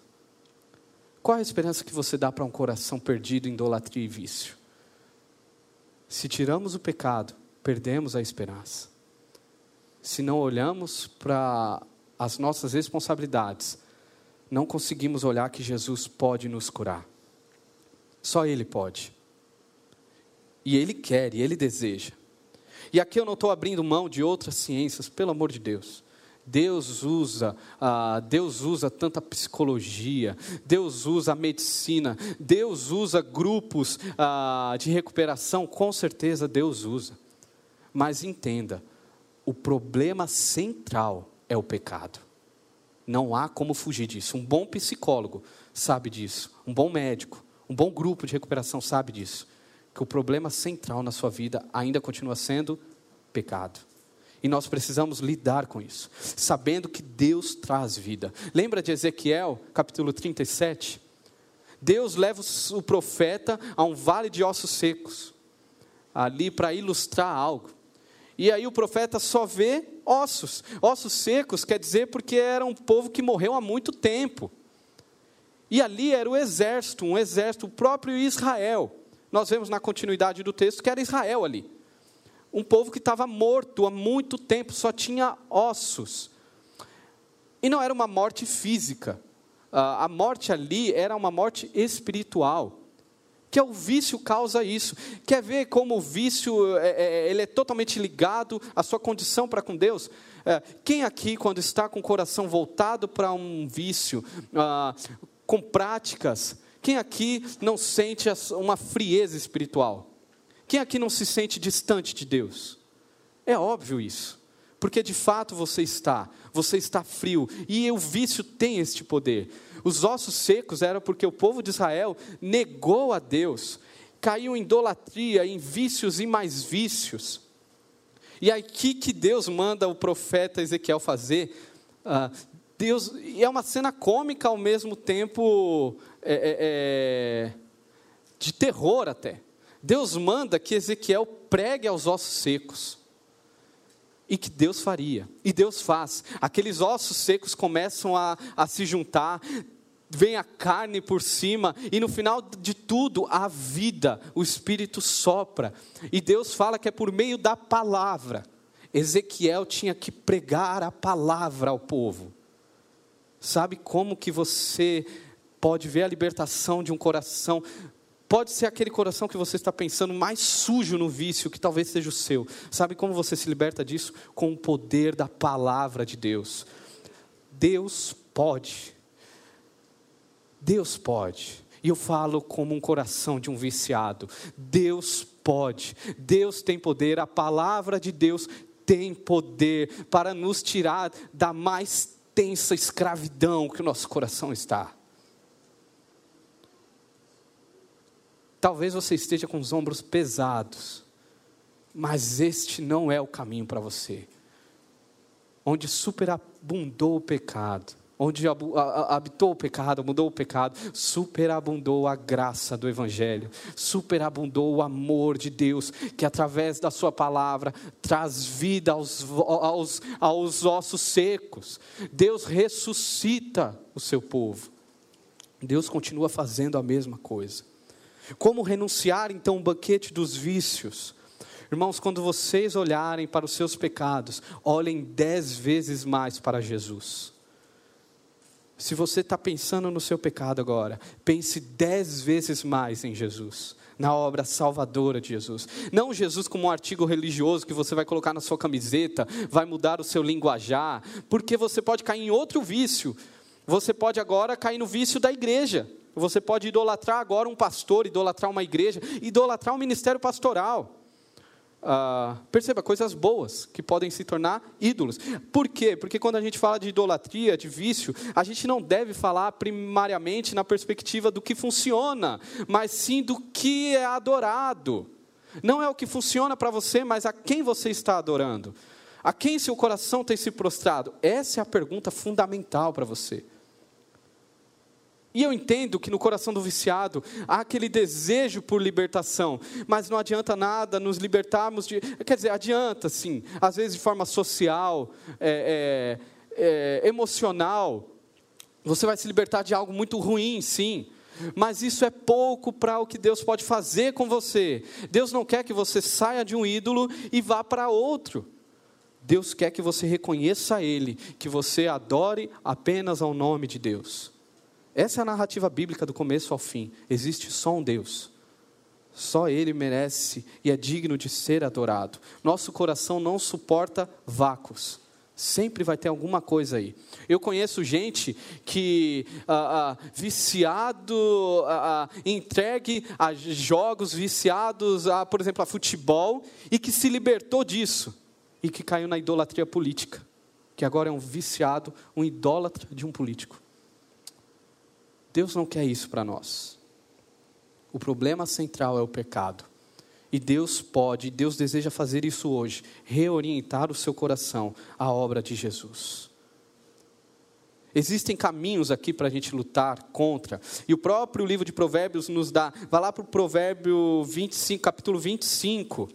S1: Qual a esperança que você dá para um coração perdido em idolatria e vício? Se tiramos o pecado, perdemos a esperança. Se não olhamos para as nossas responsabilidades, não conseguimos olhar que Jesus pode nos curar. Só Ele pode. E Ele quer, e Ele deseja. E aqui eu não estou abrindo mão de outras ciências, pelo amor de Deus. Deus usa, ah, Deus usa tanta psicologia, Deus usa a medicina, Deus usa grupos ah, de recuperação, com certeza Deus usa. Mas entenda, o problema central é o pecado. Não há como fugir disso. Um bom psicólogo sabe disso, um bom médico, um bom grupo de recuperação sabe disso. Que o problema central na sua vida ainda continua sendo pecado. E nós precisamos lidar com isso, sabendo que Deus traz vida. Lembra de Ezequiel, capítulo 37? Deus leva o profeta a um vale de ossos secos, ali para ilustrar algo. E aí o profeta só vê ossos. Ossos secos quer dizer porque era um povo que morreu há muito tempo. E ali era o exército, um exército, o próprio Israel. Nós vemos na continuidade do texto que era Israel ali um povo que estava morto há muito tempo, só tinha ossos. E não era uma morte física. a morte ali era uma morte espiritual. Que é o vício causa isso. Quer ver como o vício é, é, ele é totalmente ligado à sua condição para com Deus? É, quem aqui, quando está com o coração voltado para um vício, ah, com práticas, quem aqui não sente uma frieza espiritual? Quem aqui não se sente distante de Deus? É óbvio isso. Porque de fato você está, você está frio, e o vício tem este poder. Os ossos secos eram porque o povo de Israel negou a Deus, caiu em idolatria, em vícios e mais vícios. E aqui que Deus manda o profeta Ezequiel fazer, uh, Deus, é uma cena cômica ao mesmo tempo é, é, é, de terror até. Deus manda que Ezequiel pregue aos ossos secos. E que Deus faria. E Deus faz. Aqueles ossos secos começam a, a se juntar, vem a carne por cima, e no final de tudo, a vida, o Espírito sopra. E Deus fala que é por meio da palavra. Ezequiel tinha que pregar a palavra ao povo. Sabe como que você pode ver a libertação de um coração Pode ser aquele coração que você está pensando mais sujo no vício, que talvez seja o seu. Sabe como você se liberta disso? Com o poder da palavra de Deus. Deus pode. Deus pode. E eu falo como um coração de um viciado. Deus pode. Deus tem poder. A palavra de Deus tem poder para nos tirar da mais tensa escravidão que o nosso coração está. Talvez você esteja com os ombros pesados, mas este não é o caminho para você. Onde superabundou o pecado, onde habitou o pecado, mudou o pecado, superabundou a graça do Evangelho, superabundou o amor de Deus, que através da Sua palavra traz vida aos, aos, aos ossos secos. Deus ressuscita o seu povo. Deus continua fazendo a mesma coisa. Como renunciar então o banquete dos vícios? Irmãos, quando vocês olharem para os seus pecados, olhem dez vezes mais para Jesus. Se você está pensando no seu pecado agora, pense dez vezes mais em Jesus, na obra salvadora de Jesus. Não Jesus como um artigo religioso que você vai colocar na sua camiseta, vai mudar o seu linguajar, porque você pode cair em outro vício. Você pode agora cair no vício da igreja. Você pode idolatrar agora um pastor, idolatrar uma igreja, idolatrar um ministério pastoral. Uh, perceba, coisas boas que podem se tornar ídolos. Por quê? Porque quando a gente fala de idolatria, de vício, a gente não deve falar primariamente na perspectiva do que funciona, mas sim do que é adorado. Não é o que funciona para você, mas a quem você está adorando. A quem seu coração tem se prostrado? Essa é a pergunta fundamental para você. E eu entendo que no coração do viciado há aquele desejo por libertação, mas não adianta nada nos libertarmos de. Quer dizer, adianta sim, às vezes de forma social, é, é, é, emocional. Você vai se libertar de algo muito ruim, sim. Mas isso é pouco para o que Deus pode fazer com você. Deus não quer que você saia de um ídolo e vá para outro. Deus quer que você reconheça Ele, que você adore apenas ao nome de Deus. Essa é a narrativa bíblica do começo ao fim. Existe só um Deus. Só Ele merece e é digno de ser adorado. Nosso coração não suporta vácuos. Sempre vai ter alguma coisa aí. Eu conheço gente que, ah, ah, viciado, ah, ah entregue a jogos, viciados, a, por exemplo, a futebol, e que se libertou disso, e que caiu na idolatria política, que agora é um viciado, um idólatra de um político. Deus não quer isso para nós. O problema central é o pecado. E Deus pode, Deus deseja fazer isso hoje, reorientar o seu coração à obra de Jesus. Existem caminhos aqui para a gente lutar contra, e o próprio livro de Provérbios nos dá, vai lá para o Provérbio 25, capítulo 25.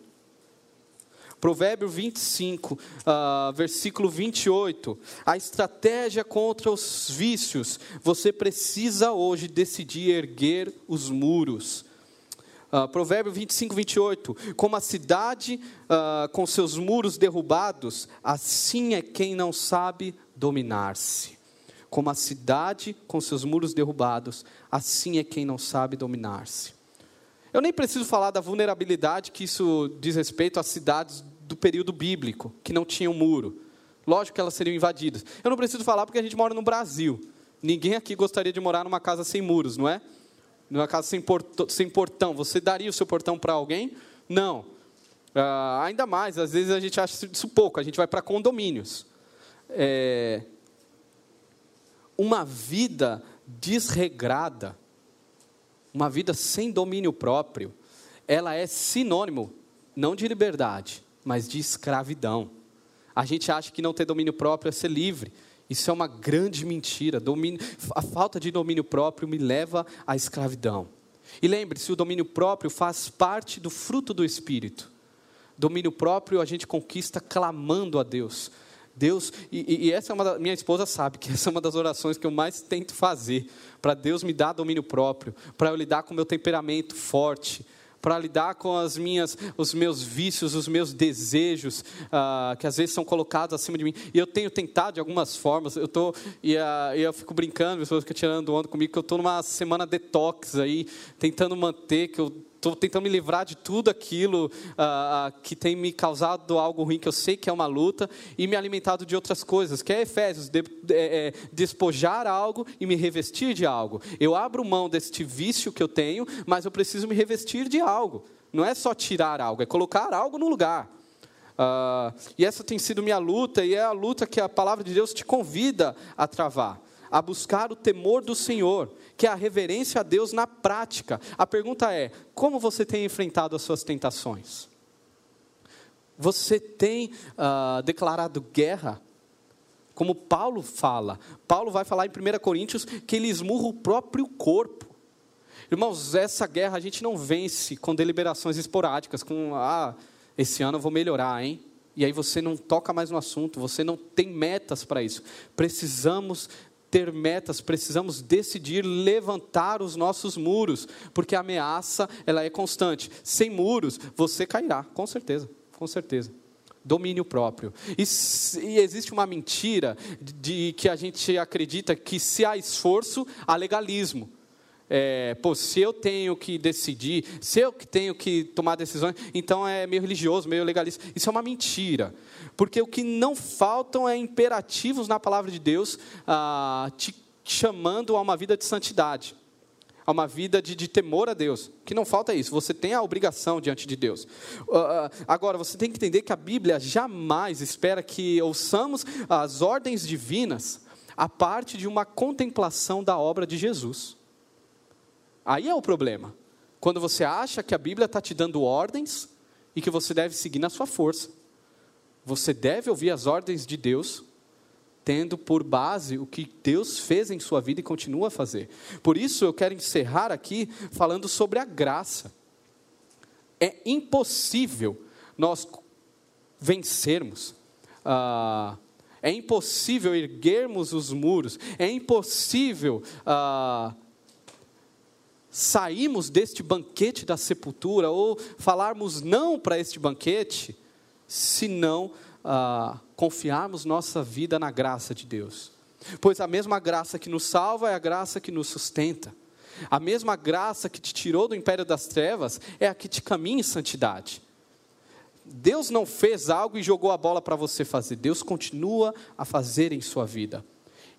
S1: Provérbio 25, uh, versículo 28. A estratégia contra os vícios. Você precisa hoje decidir erguer os muros. Uh, Provérbio 25, 28. Como a cidade uh, com seus muros derrubados, assim é quem não sabe dominar-se. Como a cidade com seus muros derrubados, assim é quem não sabe dominar-se. Eu nem preciso falar da vulnerabilidade que isso diz respeito às cidades do período bíblico, que não tinham muro. Lógico que elas seriam invadidas. Eu não preciso falar porque a gente mora no Brasil. Ninguém aqui gostaria de morar numa casa sem muros, não é? Numa casa sem, portão. Sem portão. Você daria o seu portão para alguém? Não. Ah, ainda mais, às vezes a gente acha isso pouco, a gente vai para condomínios. É, uma vida desregrada, uma vida sem domínio próprio, ela é sinônimo, não de liberdade, mas de escravidão. A gente acha que não ter domínio próprio é ser livre. Isso é uma grande mentira. Domínio, a falta de domínio próprio me leva à escravidão. E lembre-se, o domínio próprio faz parte do fruto do Espírito. Domínio próprio a gente conquista clamando a Deus. Deus, e, e essa é uma da, minha esposa sabe que essa é uma das orações que eu mais tento fazer, para Deus me dar domínio próprio, para eu lidar com o meu temperamento forte, para lidar com as minhas, os meus vícios, os meus desejos, uh, que às vezes são colocados acima de mim. E eu tenho tentado de algumas formas. Eu tô e, uh, eu fico brincando, pessoas ficam tirando onda comigo que eu estou numa semana detox aí, tentando manter que eu estou tentando me livrar de tudo aquilo uh, que tem me causado algo ruim, que eu sei que é uma luta, e me alimentado de outras coisas, que é Efésios, de, é, é, despojar algo e me revestir de algo. Eu abro mão deste vício que eu tenho, mas eu preciso me revestir de algo. Não é só tirar algo, é colocar algo no lugar. Uh, e essa tem sido minha luta, e é a luta que a palavra de Deus te convida a travar a buscar o temor do Senhor, que é a reverência a Deus na prática. A pergunta é: como você tem enfrentado as suas tentações? Você tem uh, declarado guerra? Como Paulo fala. Paulo vai falar em 1 Coríntios que ele esmurra o próprio corpo. Irmãos, essa guerra a gente não vence com deliberações esporádicas, com, ah, esse ano eu vou melhorar, hein? E aí você não toca mais no assunto, você não tem metas para isso. Precisamos ter metas, precisamos decidir levantar os nossos muros, porque a ameaça ela é constante. Sem muros, você cairá, com certeza, com certeza. Domínio próprio. E, e existe uma mentira de, de que a gente acredita que se há esforço, há legalismo é, pô, se eu tenho que decidir, se eu que tenho que tomar decisões, então é meio religioso, meio legalista. Isso é uma mentira. Porque o que não faltam é imperativos na palavra de Deus ah, te chamando a uma vida de santidade, a uma vida de, de temor a Deus. O que não falta é isso, você tem a obrigação diante de Deus. Uh, agora, você tem que entender que a Bíblia jamais espera que ouçamos as ordens divinas a parte de uma contemplação da obra de Jesus. Aí é o problema. Quando você acha que a Bíblia está te dando ordens e que você deve seguir na sua força. Você deve ouvir as ordens de Deus, tendo por base o que Deus fez em sua vida e continua a fazer. Por isso eu quero encerrar aqui falando sobre a graça. É impossível nós vencermos. Ah, é impossível erguermos os muros. É impossível ah, sairmos deste banquete da sepultura ou falarmos não para este banquete, se não ah, confiarmos nossa vida na graça de Deus. Pois a mesma graça que nos salva é a graça que nos sustenta. A mesma graça que te tirou do império das trevas é a que te caminha em santidade. Deus não fez algo e jogou a bola para você fazer. Deus continua a fazer em sua vida.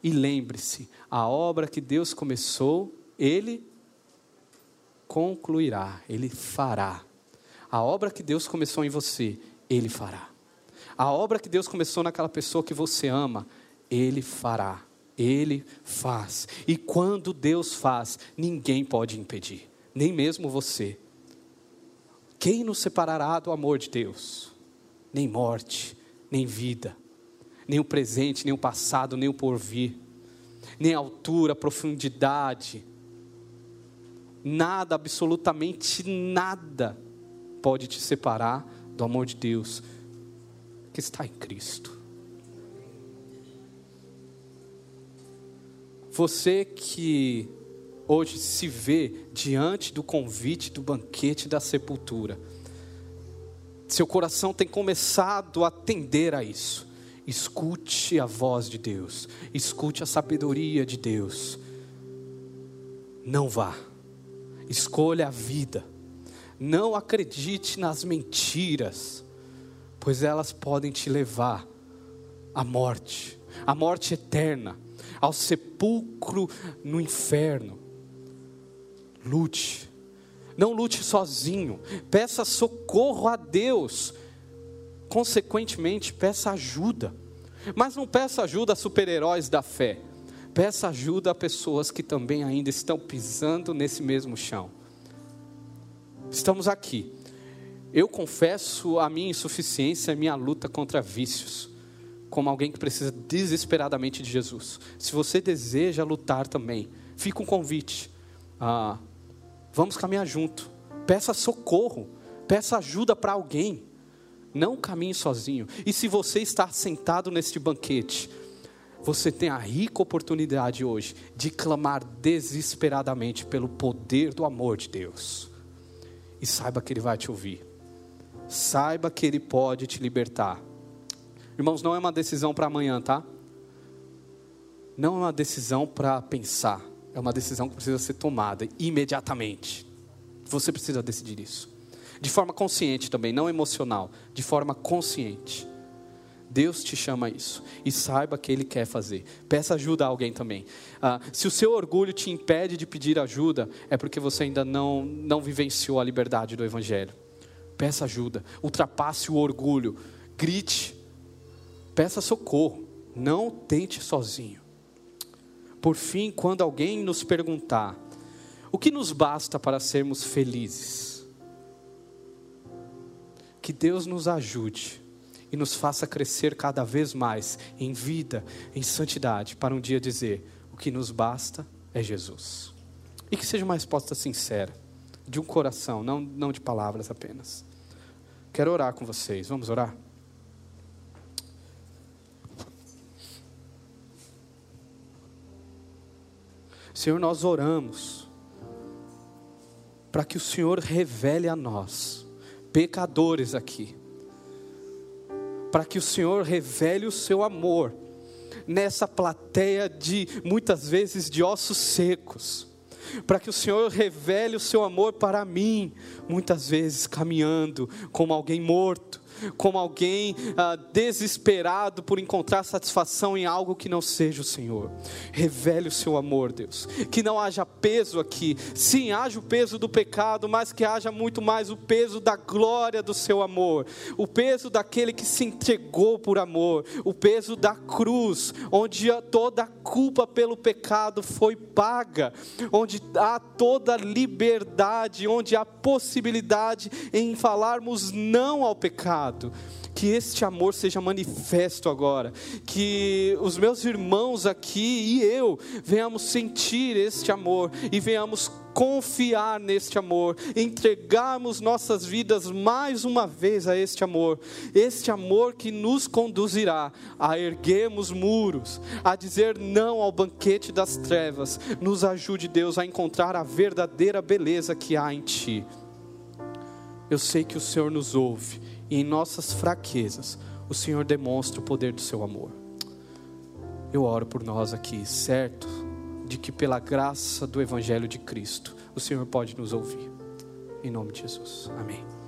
S1: E lembre-se, a obra que Deus começou, Ele concluirá, Ele fará. A obra que Deus começou em você, Ele fará. A obra que Deus começou naquela pessoa que você ama, Ele fará. Ele faz. E quando Deus faz, ninguém pode impedir, nem mesmo você. Quem nos separará do amor de Deus? Nem morte, nem vida, nem o presente, nem o passado, nem o porvir, nem altura, profundidade, Nada, absolutamente nada, pode te separar do amor de Deus que está em Cristo. Você que hoje se vê diante do convite do banquete da sepultura, seu coração tem começado a atender a isso. Escute a voz de Deus, escute a sabedoria de Deus. Não vá escolha a vida. Não acredite nas mentiras, pois elas podem te levar à morte, à morte eterna, ao sepulcro no inferno. Lute, não lute sozinho, peça socorro a Deus, consequentemente, peça ajuda, mas não peça ajuda a super-heróis da fé Peça ajuda a pessoas que também ainda estão pisando nesse mesmo chão. Estamos aqui. Eu confesso a minha insuficiência, a minha luta contra vícios, como alguém que precisa desesperadamente de Jesus. Se você deseja lutar também, fica um convite. Ah, vamos caminhar junto. Peça socorro, peça ajuda para alguém. Não caminhe sozinho. E se você está sentado neste banquete, você tem a rica oportunidade hoje de clamar desesperadamente pelo poder do amor de Deus. E saiba que Ele vai te ouvir. Saiba que Ele pode te libertar. Irmãos, não é uma decisão para amanhã, tá? Não é uma decisão para pensar. É uma decisão que precisa ser tomada imediatamente. Você precisa decidir isso. De forma consciente também, não emocional. De forma consciente. Deus te chama a isso. E saiba que Ele quer fazer. Peça ajuda a alguém também. Ah, se o seu orgulho te impede de pedir ajuda, é porque você ainda não, não vivenciou a liberdade do Evangelho. Peça ajuda. Ultrapasse o orgulho. Grite. Peça socorro. Não tente sozinho. Por fim, quando alguém nos perguntar: o que nos basta para sermos felizes? Que Deus nos ajude e nos faça crescer cada vez mais em vida, em santidade, para um dia dizer: o que nos basta é Jesus. E que seja uma resposta sincera, de um coração, não, não de palavras apenas. Quero orar com vocês, vamos orar? Senhor, nós oramos para que o Senhor revele a nós, pecadores aqui, para que o Senhor revele o seu amor nessa plateia de muitas vezes de ossos secos, para que o Senhor revele o seu amor para mim, muitas vezes caminhando como alguém morto, como alguém ah, desesperado por encontrar satisfação em algo que não seja o Senhor. Revele o seu amor, Deus. Que não haja peso aqui. Sim, haja o peso do pecado, mas que haja muito mais o peso da glória do seu amor. O peso daquele que se entregou por amor. O peso da cruz, onde toda a culpa pelo pecado foi paga. Onde há toda a liberdade, onde há possibilidade em falarmos não ao pecado que este amor seja manifesto agora, que os meus irmãos aqui e eu venhamos sentir este amor e venhamos confiar neste amor, entregarmos nossas vidas mais uma vez a este amor, este amor que nos conduzirá a erguermos muros, a dizer não ao banquete das trevas. Nos ajude, Deus, a encontrar a verdadeira beleza que há em Ti. Eu sei que o Senhor nos ouve e em nossas fraquezas o Senhor demonstra o poder do seu amor. Eu oro por nós aqui, certo de que pela graça do Evangelho de Cristo, o Senhor pode nos ouvir. Em nome de Jesus. Amém.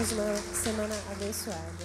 S2: Uma semana abençoada.